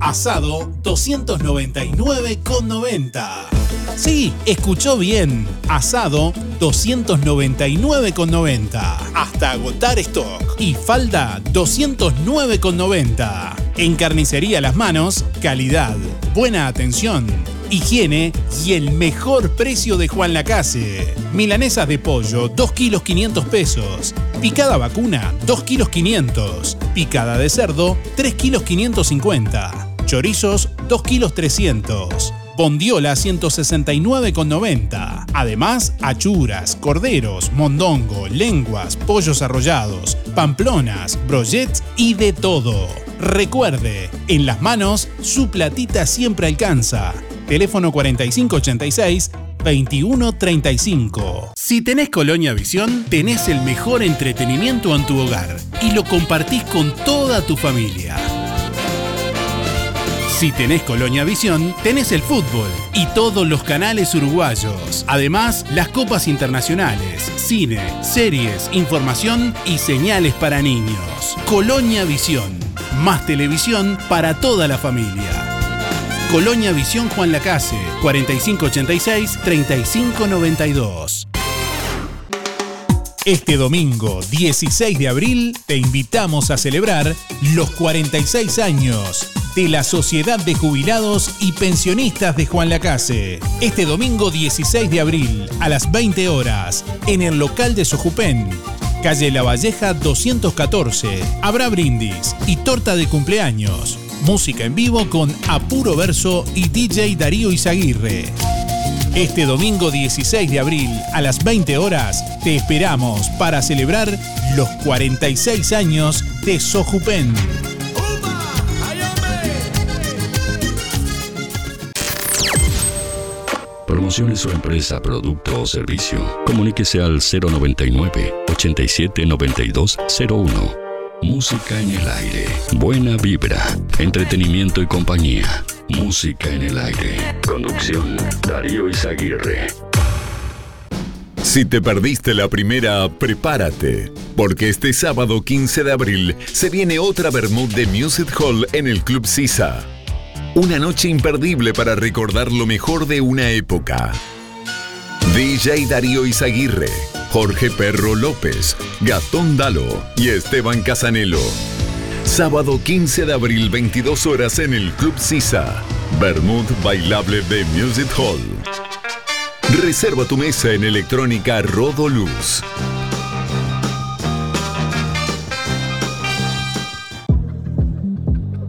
Asado 299,90. Sí, escuchó bien. Asado 299,90. Hasta agotar stock. Y falda 209,90. En Carnicería Las Manos, calidad, buena atención higiene y el mejor precio de Juan Lacase. Milanesas de pollo, 2 kilos 500 pesos. Picada vacuna, 2 kilos 500. Picada de cerdo, 3 kilos 550. Chorizos, 2 kilos 300. Bondiola 169,90. Además, achuras, corderos, mondongo, lenguas, pollos arrollados, pamplonas, brochets y de todo. Recuerde, en las manos su platita siempre alcanza. Teléfono 4586 2135. Si tenés Colonia Visión, tenés el mejor entretenimiento en tu hogar y lo compartís con toda tu familia. Si tenés Colonia Visión, tenés el fútbol y todos los canales uruguayos. Además, las copas internacionales, cine, series, información y señales para niños. Colonia Visión. Más televisión para toda la familia. Colonia Visión Juan Lacase, 4586-3592. Este domingo 16 de abril te invitamos a celebrar los 46 años de la Sociedad de Jubilados y Pensionistas de Juan Lacase. Este domingo 16 de abril a las 20 horas en el local de Sojupen, calle La Valleja 214. Habrá brindis y torta de cumpleaños. Música en vivo con Apuro Verso y DJ Darío Izaguirre. Este domingo 16 de abril a las 20 horas te esperamos para celebrar los 46 años de Sojupen. Promocione su empresa, producto o servicio. Comuníquese al 099 87 92 01. Música en el aire. Buena vibra. Entretenimiento y compañía. Música en el aire. Conducción Darío Izaguirre. Si te perdiste la primera, prepárate, porque este sábado 15 de abril se viene otra Bermud de Music Hall en el Club Sisa. Una noche imperdible para recordar lo mejor de una época. DJ Darío Izaguirre, Jorge Perro López, Gastón Dalo y Esteban Casanelo. Sábado 15 de abril, 22 horas en el Club Sisa. Bermud Bailable de Music Hall. Reserva tu mesa en electrónica Rodoluz.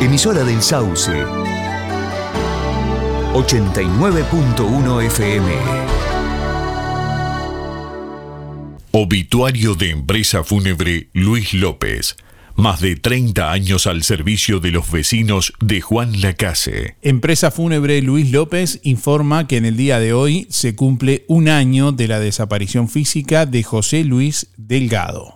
Emisora del Sauce. 89.1 FM. Obituario de empresa fúnebre Luis López. Más de 30 años al servicio de los vecinos de Juan Lacase. Empresa Fúnebre Luis López informa que en el día de hoy se cumple un año de la desaparición física de José Luis Delgado.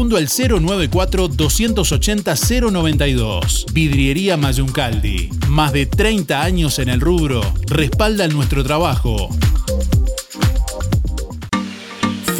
Facundo al 094-280-092. Vidriería Mayuncaldi. Más de 30 años en el rubro. Respaldan nuestro trabajo.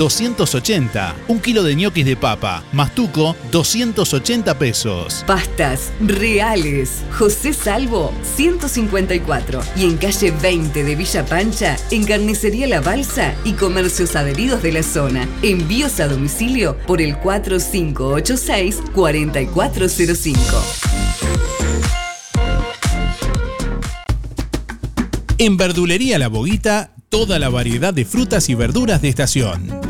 280. Un kilo de ñoquis de papa. Mastuco 280 pesos. Pastas reales. José Salvo 154 y en calle 20 de Villa Pancha, en Carnicería La Balsa y comercios adheridos de la zona. Envíos a domicilio por el 4586 4405. En Verdulería La Boguita, toda la variedad de frutas y verduras de estación.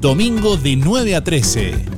Domingo de 9 a 13.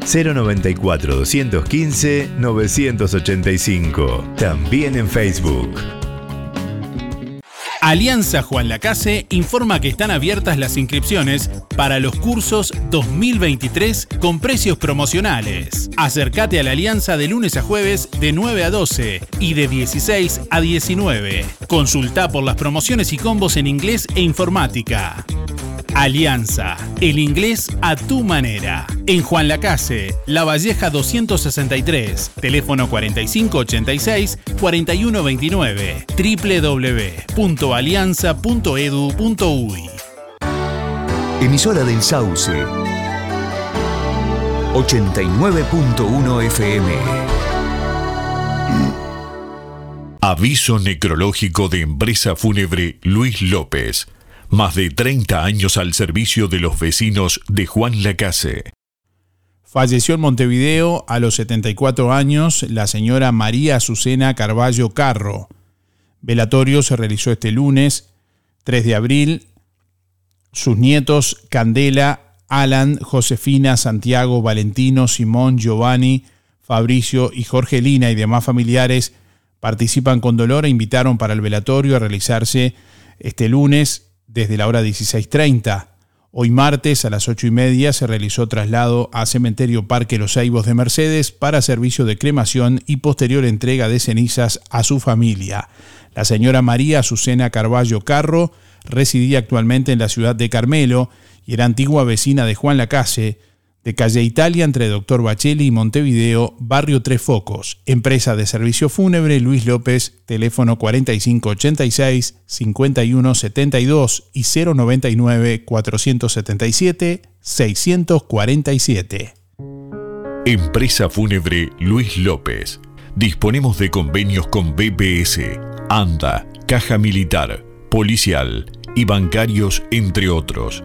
094 215 985. También en Facebook. Alianza Juan Lacase informa que están abiertas las inscripciones para los cursos 2023 con precios promocionales. Acércate a la Alianza de lunes a jueves de 9 a 12 y de 16 a 19. Consulta por las promociones y combos en inglés e informática. Alianza, el inglés a tu manera. En Juan Lacase, La Valleja 263, teléfono 4586-4129, www.alianza.edu.uy. Emisora del Sauce. 89.1 FM. Aviso necrológico de empresa fúnebre Luis López. Más de 30 años al servicio de los vecinos de Juan Lacase. Falleció en Montevideo a los 74 años la señora María Azucena Carballo Carro. Velatorio se realizó este lunes, 3 de abril. Sus nietos Candela, Alan, Josefina, Santiago, Valentino, Simón, Giovanni, Fabricio y Jorgelina y demás familiares participan con dolor e invitaron para el velatorio a realizarse este lunes desde la hora 16.30. Hoy martes a las 8 y media se realizó traslado a Cementerio Parque Los Ceibos de Mercedes para servicio de cremación y posterior entrega de cenizas a su familia. La señora María Azucena Carballo Carro residía actualmente en la ciudad de Carmelo y era antigua vecina de Juan Lacase, de calle Italia entre Doctor Bacheli y Montevideo, barrio Tres Focos, empresa de servicio fúnebre Luis López, teléfono 4586-5172 y 099-477-647. Empresa Fúnebre Luis López. Disponemos de convenios con BPS, ANDA, Caja Militar, Policial y bancarios, entre otros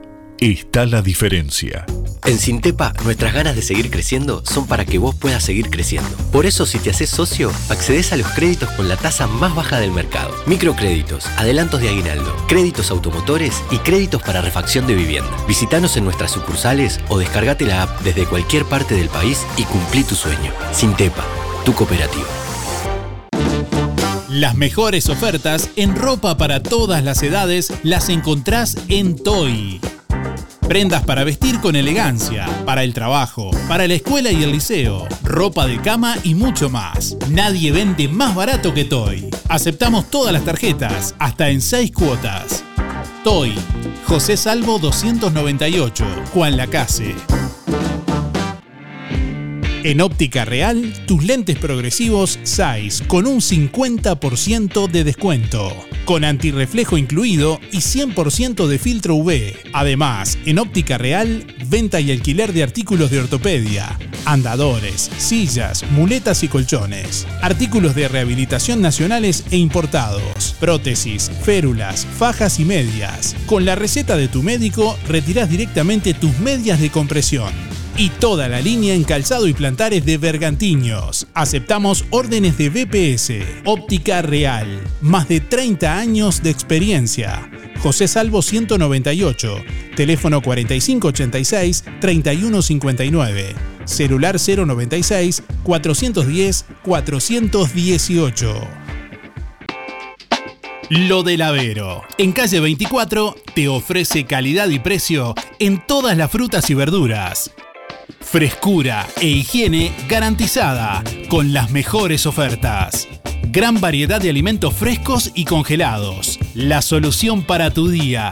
está la diferencia. En Sintepa, nuestras ganas de seguir creciendo son para que vos puedas seguir creciendo. Por eso, si te haces socio, accedes a los créditos con la tasa más baja del mercado. Microcréditos, adelantos de aguinaldo, créditos automotores y créditos para refacción de vivienda. Visítanos en nuestras sucursales o descargate la app desde cualquier parte del país y cumplí tu sueño. Sintepa, tu cooperativa. Las mejores ofertas en ropa para todas las edades las encontrás en Toy. Prendas para vestir con elegancia, para el trabajo, para la escuela y el liceo, ropa de cama y mucho más. Nadie vende más barato que Toy. Aceptamos todas las tarjetas, hasta en 6 cuotas. Toy, José Salvo 298, Juan Lacase. En óptica real, tus lentes progresivos SAIS con un 50% de descuento, con antirreflejo incluido y 100% de filtro UV. Además, en óptica real, venta y alquiler de artículos de ortopedia, andadores, sillas, muletas y colchones, artículos de rehabilitación nacionales e importados, prótesis, férulas, fajas y medias. Con la receta de tu médico, retirás directamente tus medias de compresión y toda la línea en calzado y plantares de Bergantiños. Aceptamos órdenes de BPS, óptica real, más de 30 años de experiencia. José Salvo 198, teléfono 4586-3159, celular 096 410 418. Lo del Avero. En calle 24 te ofrece calidad y precio en todas las frutas y verduras. Frescura e higiene garantizada con las mejores ofertas. Gran variedad de alimentos frescos y congelados. La solución para tu día.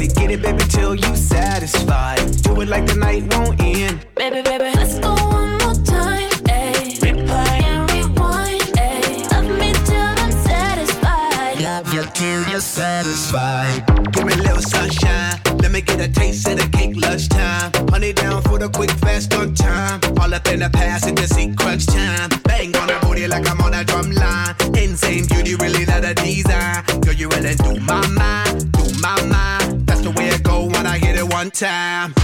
Let's get it, get it, baby, till you satisfied. Do it like the night won't end. Baby, baby, let's go one more time. Ayy. Replay and rewind. Ayy. Love me till I'm satisfied. Love you till you're satisfied. Give me a little sunshine. Let me get a taste of the cake lunchtime. Honey down for the quick, fast on time. All up in the past in the seat time.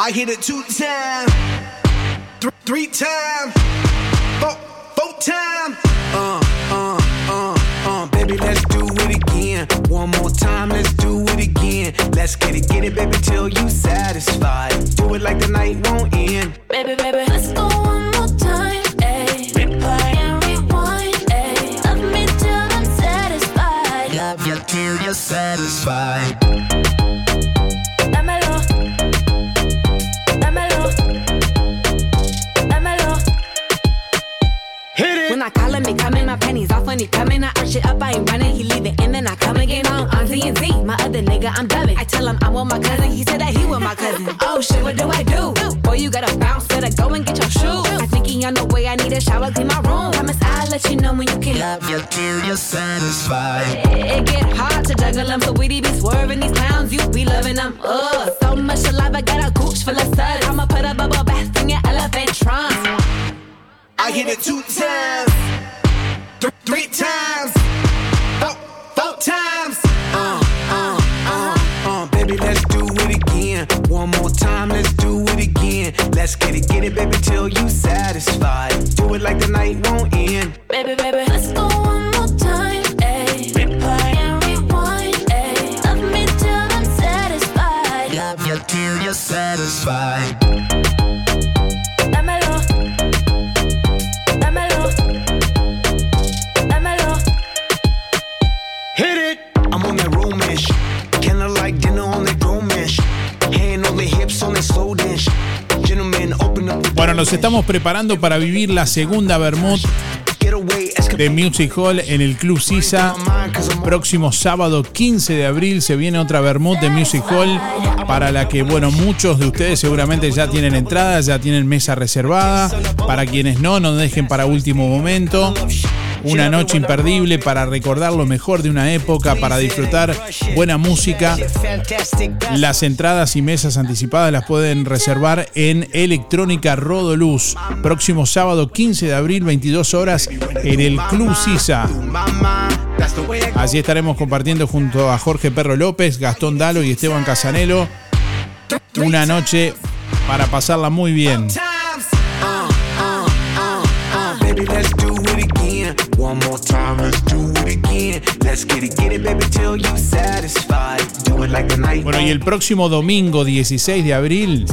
I hit it two times, th- three times, four, four times. Uh, uh, uh, uh, baby, let's do it again. One more time, let's do it again. Let's get it, get it, baby, till you satisfied. Do it like the night won't end. Baby, baby, let's go one more time. Ayy. Replay and rewind. Ayy. Love me till I'm satisfied. Love you till you're satisfied. I call him, he coming, my pennies off when he coming. I arch it up, I ain't running, he leave it in, then I come again. I'm on Z and Z, my other nigga, I'm dubbing. I tell him I'm with my cousin, he said that he with my cousin. Oh shit, what do I do? Boy, you gotta bounce, better go and get your shoes. I think he on the way, I need a shower, clean my room. Promise I'll let you know when you can. Love you till you're satisfied. It get hard to juggle them, so we be swerving these clowns, you be loving them. Ugh, so much alive. I got a gooch full of suds. I'ma put a bubble bath in your elephant trunk. I hit it two times, th- three times, four, four times. Uh, uh, uh, uh, baby, let's do it again. One more time, let's do it again. Let's get it, get it, baby, till you satisfied. Do it like the night won't end. Baby, baby, Let's go one more time, ayy. Replay and rewind, ayy. Love me till I'm satisfied. Love you till you're satisfied. Nos estamos preparando para vivir la segunda Bermud de Music Hall en el Club Sisa. Próximo sábado 15 de abril se viene otra Bermud de Music Hall para la que, bueno, muchos de ustedes seguramente ya tienen entradas, ya tienen mesa reservada. Para quienes no, no dejen para último momento. Una noche imperdible para recordar lo mejor de una época, para disfrutar buena música. Las entradas y mesas anticipadas las pueden reservar en Electrónica Rodoluz. Próximo sábado 15 de abril, 22 horas, en el Club Sisa. Allí estaremos compartiendo junto a Jorge Perro López, Gastón Dalo y Esteban Casanelo. Una noche para pasarla muy bien. One more time, let's do it again. Let's get it, get it, baby, till you satisfied. Do it like the night. Bueno, y el próximo domingo 16 de abril,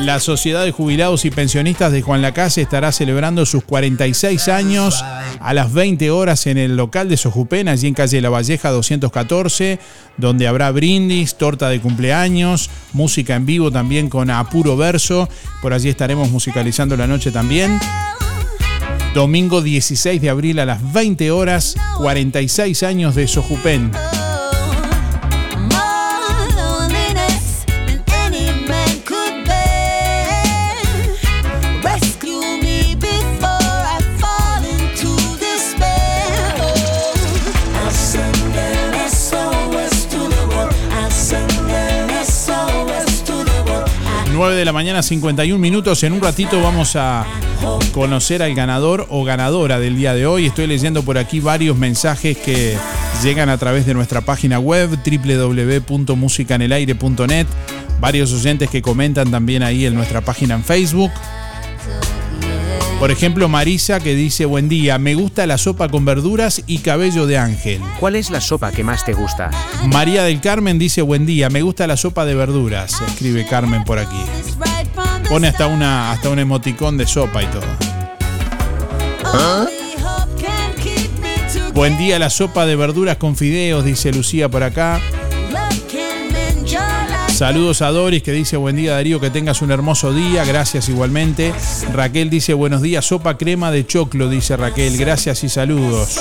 la Sociedad de Jubilados y Pensionistas de Juan Lacase estará celebrando sus 46 años a las 20 horas en el local de Sojupen, allí en calle La Valleja 214, donde habrá brindis, torta de cumpleaños, música en vivo también con Apuro Verso. Por allí estaremos musicalizando la noche también. Domingo 16 de abril a las 20 horas, 46 años de Sojupen. De la mañana, 51 minutos. En un ratito vamos a conocer al ganador o ganadora del día de hoy. Estoy leyendo por aquí varios mensajes que llegan a través de nuestra página web www.musicanelaire.net. Varios oyentes que comentan también ahí en nuestra página en Facebook. Por ejemplo, Marisa que dice, buen día, me gusta la sopa con verduras y cabello de ángel. ¿Cuál es la sopa que más te gusta? María del Carmen dice, buen día, me gusta la sopa de verduras, escribe Carmen por aquí. Pone hasta una hasta un emoticón de sopa y todo. Buen día la sopa de verduras con fideos, dice Lucía por acá. Saludos a Doris que dice buen día Darío, que tengas un hermoso día, gracias igualmente. Raquel dice buenos días, sopa crema de choclo, dice Raquel, gracias y saludos.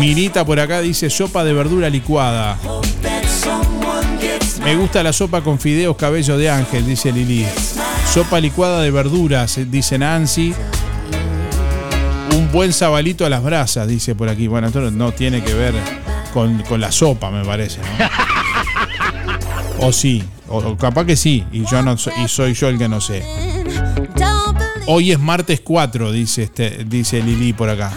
Mirita por acá dice sopa de verdura licuada. Me gusta la sopa con fideos cabello de ángel, dice Lili. Sopa licuada de verduras, dice Nancy. Un buen sabalito a las brasas, dice por aquí. Bueno, esto no tiene que ver con, con la sopa, me parece. ¿no? O sí, o, capaz que sí, y yo no so- y soy yo el que no sé. Hoy es martes 4, dice este, dice Lili por acá.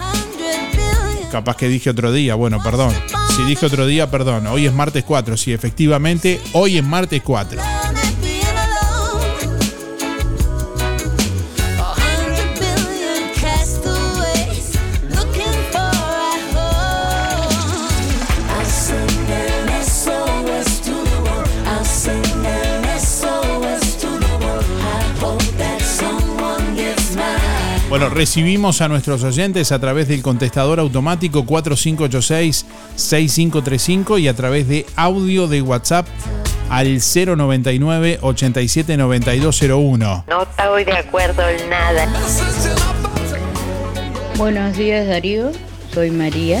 Capaz que dije otro día, bueno, perdón. Si dije otro día, perdón. Hoy es martes 4, sí, efectivamente, hoy es martes 4. Bueno, recibimos a nuestros oyentes a través del contestador automático 4586-6535 y a través de audio de WhatsApp al 099 87 9201. No estoy de acuerdo en nada. Buenos días Darío, soy María,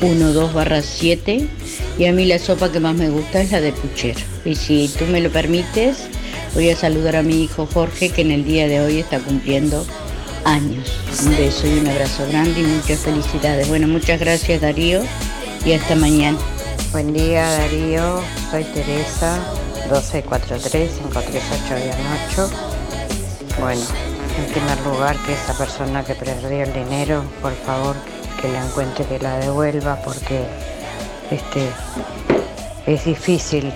212-7 y a mí la sopa que más me gusta es la de puchero. Y si tú me lo permites, voy a saludar a mi hijo Jorge que en el día de hoy está cumpliendo años. Un beso y un abrazo grande y muchas felicidades. Bueno, muchas gracias Darío y hasta mañana. Buen día Darío, soy Teresa, 1243-538-8. Bueno, en primer lugar que esa persona que perdió el dinero, por favor que la encuentre que la devuelva porque este es difícil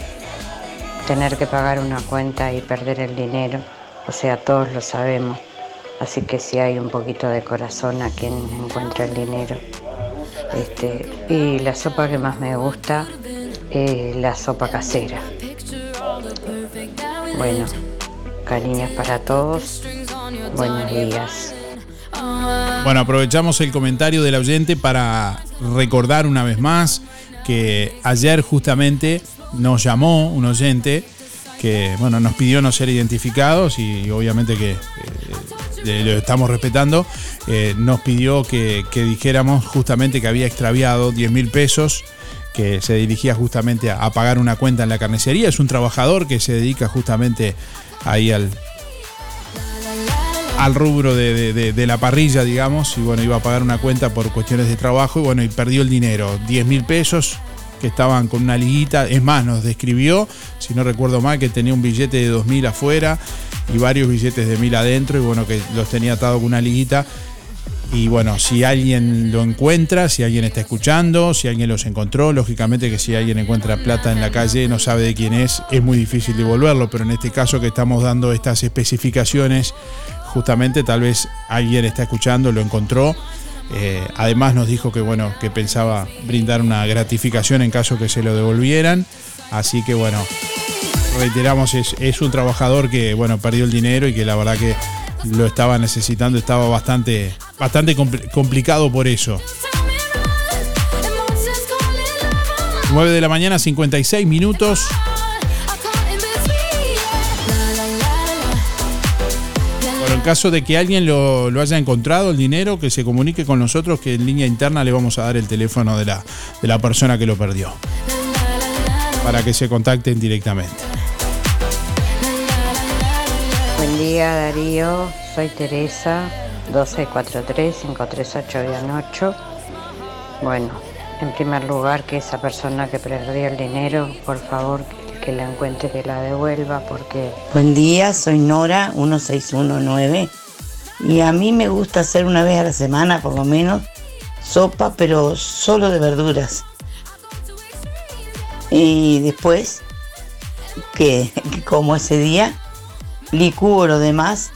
tener que pagar una cuenta y perder el dinero, o sea, todos lo sabemos. Así que si hay un poquito de corazón a quien encuentra el dinero. Este, y la sopa que más me gusta es la sopa casera. Bueno, cariños para todos. Buenos días. Bueno, aprovechamos el comentario del oyente para recordar una vez más que ayer justamente nos llamó un oyente que bueno, nos pidió no ser identificados y, obviamente que eh, lo estamos respetando, eh, nos pidió que, dijéramos justamente que había extraviado 10 mil pesos que se dirigía justamente a, pagar una cuenta en la carnicería. Es un trabajador que se dedica justamente ahí al, al rubro de- de la parrilla, digamos, y bueno, iba a pagar una cuenta por cuestiones de trabajo y bueno, y perdió el dinero, 10 mil pesos que estaban con una liguita, es más, nos describió, si no recuerdo mal, que tenía un billete de 2 mil afuera y varios billetes de mil adentro y bueno, que los tenía atado con una liguita. Y bueno, si alguien lo encuentra, si alguien está escuchando, si alguien los encontró, lógicamente que si alguien encuentra plata en la calle, no sabe de quién es, es muy difícil devolverlo, pero en este caso que estamos dando estas especificaciones, justamente tal vez alguien está escuchando, lo encontró. Eh, además nos dijo que bueno, que pensaba brindar una gratificación en caso que se lo devolvieran. Así que bueno, reiteramos, es, es un trabajador que bueno, perdió el dinero y que la verdad que lo estaba necesitando, estaba bastante, bastante compl- complicado por eso. 9 de la mañana, 56 minutos. Caso de que alguien lo, lo haya encontrado, el dinero, que se comunique con nosotros, que en línea interna le vamos a dar el teléfono de la, de la persona que lo perdió. Para que se contacten directamente. Buen día Darío, soy Teresa, 1243-538-8. Bueno, en primer lugar que esa persona que perdió el dinero, por favor que la encuentre que la devuelva porque Buen día, soy Nora 1619 y a mí me gusta hacer una vez a la semana por lo menos sopa pero solo de verduras. Y después que, como ese día licúo lo demás,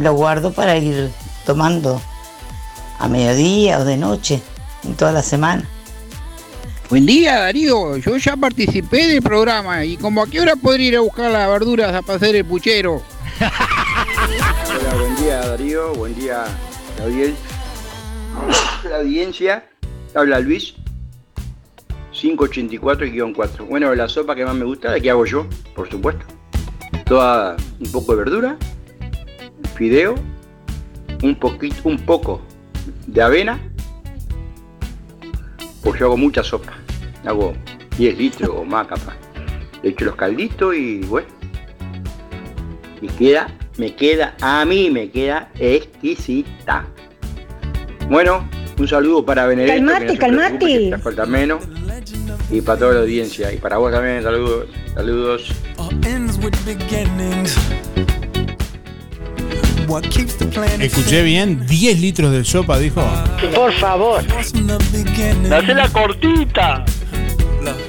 lo guardo para ir tomando a mediodía o de noche toda la semana. Buen día, Darío. Yo ya participé del programa y como a qué hora podría ir a buscar las verduras para hacer el puchero. Hola, buen día Darío, buen día la audiencia. La audiencia, habla Luis, 584-4. Bueno, la sopa que más me gusta, la que hago yo, por supuesto. Toda un poco de verdura, fideo, un poquito, un poco de avena, pues yo hago mucha sopa. Hago 10 litros o más capaz. Le echo los calditos y bueno. Y queda, me queda, a mí me queda exquisita. Bueno, un saludo para Benedetto. Calmate, que no calmate. que falta menos. Y para toda la audiencia. Y para vos también, saludos. Saludos. Escuché bien, 10 litros de sopa, dijo. Por favor. Hace la cortita.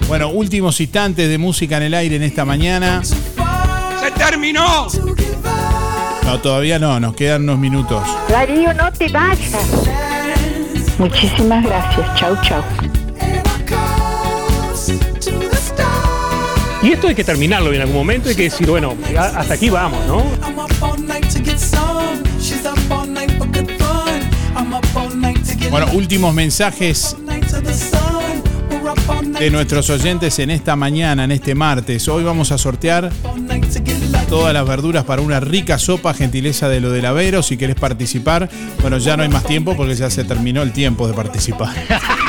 Bueno, últimos instantes de música en el aire en esta mañana. ¡Se terminó! No, todavía no, nos quedan unos minutos. Darío, no te vayas. Muchísimas gracias. Chau, chau. Y esto hay que terminarlo en algún momento, hay que decir, bueno, hasta aquí vamos, ¿no? Bueno, últimos mensajes de nuestros oyentes en esta mañana, en este martes. Hoy vamos a sortear todas las verduras para una rica sopa, gentileza de lo del Avero. Si querés participar, bueno, ya no hay más tiempo porque ya se terminó el tiempo de participar.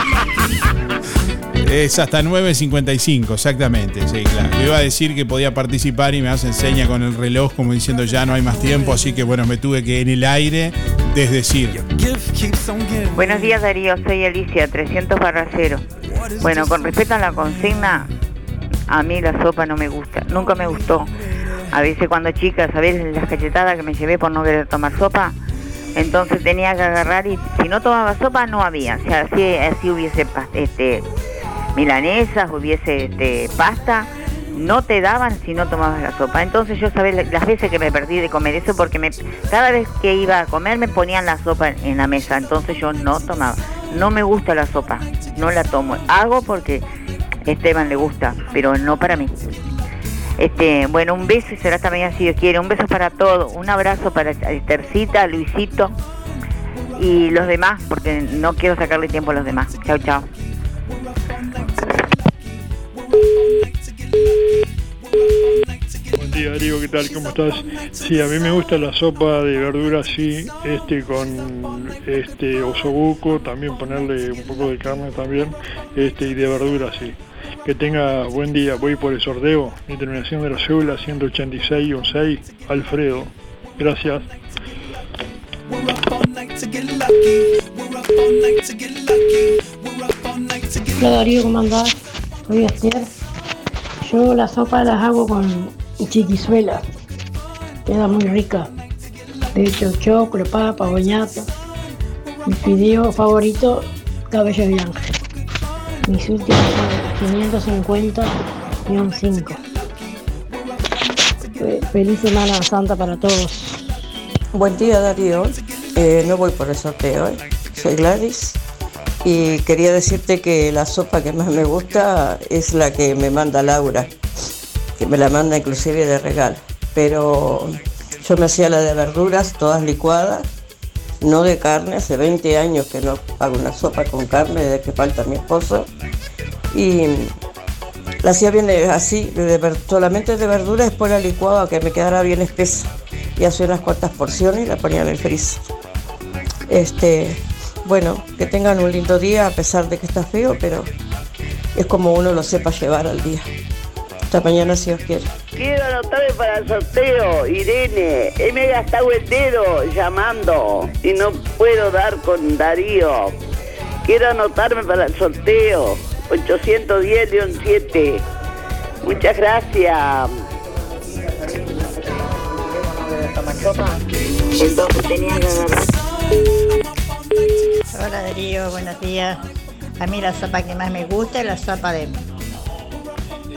Es hasta 9.55, exactamente. Sí, claro. Yo iba a decir que podía participar y me hacen seña con el reloj como diciendo ya no hay más tiempo, así que bueno, me tuve que en el aire desdecir. Buenos días Darío, soy Alicia, 300 barra cero. Bueno, con respecto a la consigna, a mí la sopa no me gusta, nunca me gustó. A veces cuando chica, ¿sabés las cachetadas que me llevé por no querer tomar sopa? Entonces tenía que agarrar y si no tomaba sopa no había. O sea, así, así hubiese este, milanesas, hubiese este, pasta, no te daban si no tomabas la sopa. Entonces yo sabés la- las veces que me perdí de comer eso porque me, cada vez que iba a comer me ponían la sopa en la mesa. Entonces yo no tomaba. No me gusta la sopa, no la tomo. Hago porque Esteban le gusta, pero no para mí. Este, bueno, un beso y será también si Dios quiere. Un beso para todos. Un abrazo para Tercita, Luisito y los demás, porque no quiero sacarle tiempo a los demás. Chao, chao. Día Darío, ¿qué tal? ¿Cómo estás? Sí, a mí me gusta la sopa de verduras, sí, este con este osobuco, también ponerle un poco de carne también, este y de verduras, sí. Que tenga buen día, voy por el sorteo, mi terminación de la cédula 186 Alfredo. Gracias. Hola Darío, ¿cómo andás? Soy Esther. Yo las sopas las hago con chiquizuela. Queda muy rica. De hecho, choclo, papa, boñato. Mi fideo favorito, cabello de ángel. Mis últimos son 550-5. Fe- Feliz Semana Santa para todos. Buen día Darío, Eh, no voy por el sorteo, ¿eh? soy Gladys y quería decirte que la sopa que más me gusta es la que me manda Laura, que me la manda inclusive de regalo, pero yo me hacía la de verduras todas licuadas, no de carne, hace 20 años que no hago una sopa con carne desde que falta mi esposo y la hacía bien así, de solamente de verdura, después la licuaba que me quedara bien espesa y hacía unas cuantas porciones y la ponía en el freezer. Este, bueno, que tengan un lindo día a pesar de que está feo, pero es como uno lo sepa llevar al día. Hasta mañana si Dios quiere. Quiero anotarme para el sorteo, Irene. He me he gastado el dedo llamando y no puedo dar con Darío. Quiero anotarme para el sorteo. 810-7. Muchas gracias. Hola Darío, buenos días. A mí la sopa que más me gusta es la sopa de,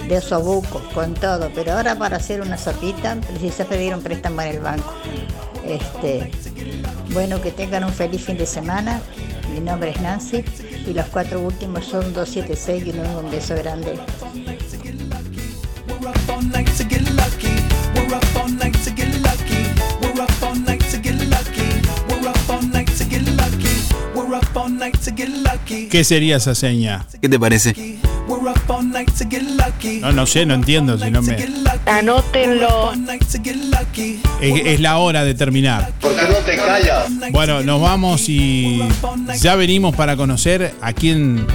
de osobuco, con todo. Pero ahora para hacer una sopita precisé pedir un préstamo en el banco. Este, bueno, que tengan un feliz fin de semana. Mi nombre es Nancy y los cuatro últimos son 276 y luego un beso grande. ¿Qué sería esa seña? ¿Qué te parece? No, no sé, no entiendo. Si no me... Anótenlo. Es, es la hora de terminar. ¿Por qué no te callas? Bueno, nos vamos y ya venimos para conocer a quién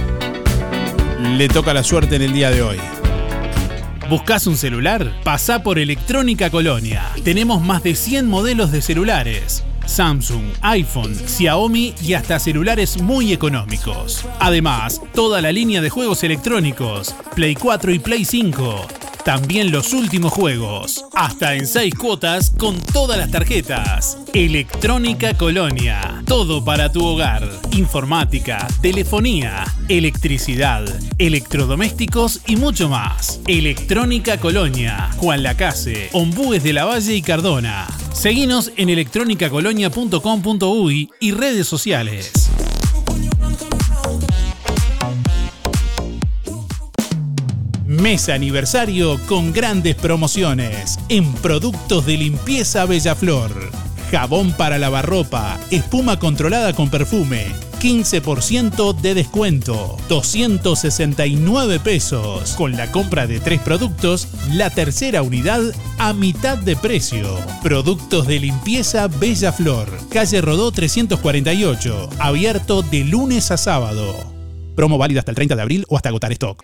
le toca la suerte en el día de hoy. ¿Buscas un celular? Pasá por Electrónica Colonia. Tenemos más de 100 modelos de celulares. Samsung, iPhone, Xiaomi y hasta celulares muy económicos. Además, toda la línea de juegos electrónicos, Play 4 y Play 5. También los últimos juegos, hasta en 6 cuotas con todas las tarjetas. Electrónica Colonia, todo para tu hogar. Informática, telefonía, electricidad, electrodomésticos y mucho más. Electrónica Colonia, Juan Lacase, Ombúes de la Valle y Cardona. Seguinos en electronicacolonia.com.uy y redes sociales. Mes aniversario con grandes promociones en productos de limpieza Bellaflor. Jabón para lavarropa, espuma controlada con perfume, 15% de descuento. 269 pesos. Con la compra de tres productos, la tercera unidad a mitad de precio. Productos de limpieza Bella Flor. Calle Rodó 348. Abierto de lunes a sábado. Promo válida hasta el 30 de abril o hasta agotar stock.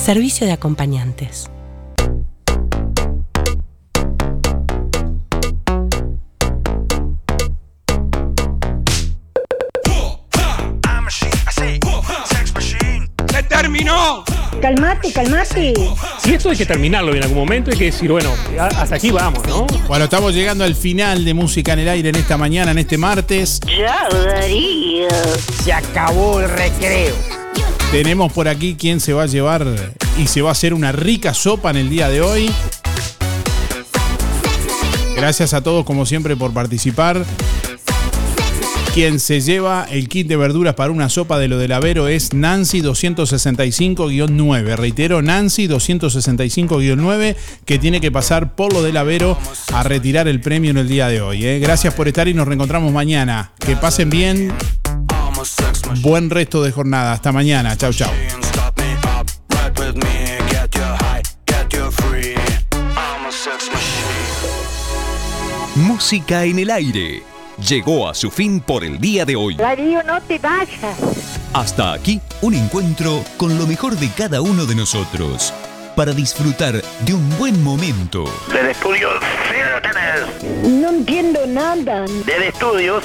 Servicio de acompañantes. ¡Se terminó! Calmate, calmate. Si esto hay que terminarlo en algún momento, hay que decir, bueno, hasta aquí vamos, ¿no? Bueno, estamos llegando al final de Música en el Aire en esta mañana, en este martes. Darío. Se acabó el recreo. Tenemos por aquí quien se va a llevar y se va a hacer una rica sopa en el día de hoy. Gracias a todos como siempre por participar. Quien se lleva el kit de verduras para una sopa de lo del Avero es Nancy 265-9. Reitero, Nancy 265-9 que tiene que pasar por lo del Avero a retirar el premio en el día de hoy. ¿eh? Gracias por estar y nos reencontramos mañana. Que pasen bien. Buen resto de jornada. Hasta mañana. Chau, chau. Música en el aire. Llegó a su fin por el día de hoy. Darío, no te vayas. Hasta aquí un encuentro con lo mejor de cada uno de nosotros. Para disfrutar de un buen momento. Del estudio, síganos. No entiendo nada. Del estudios,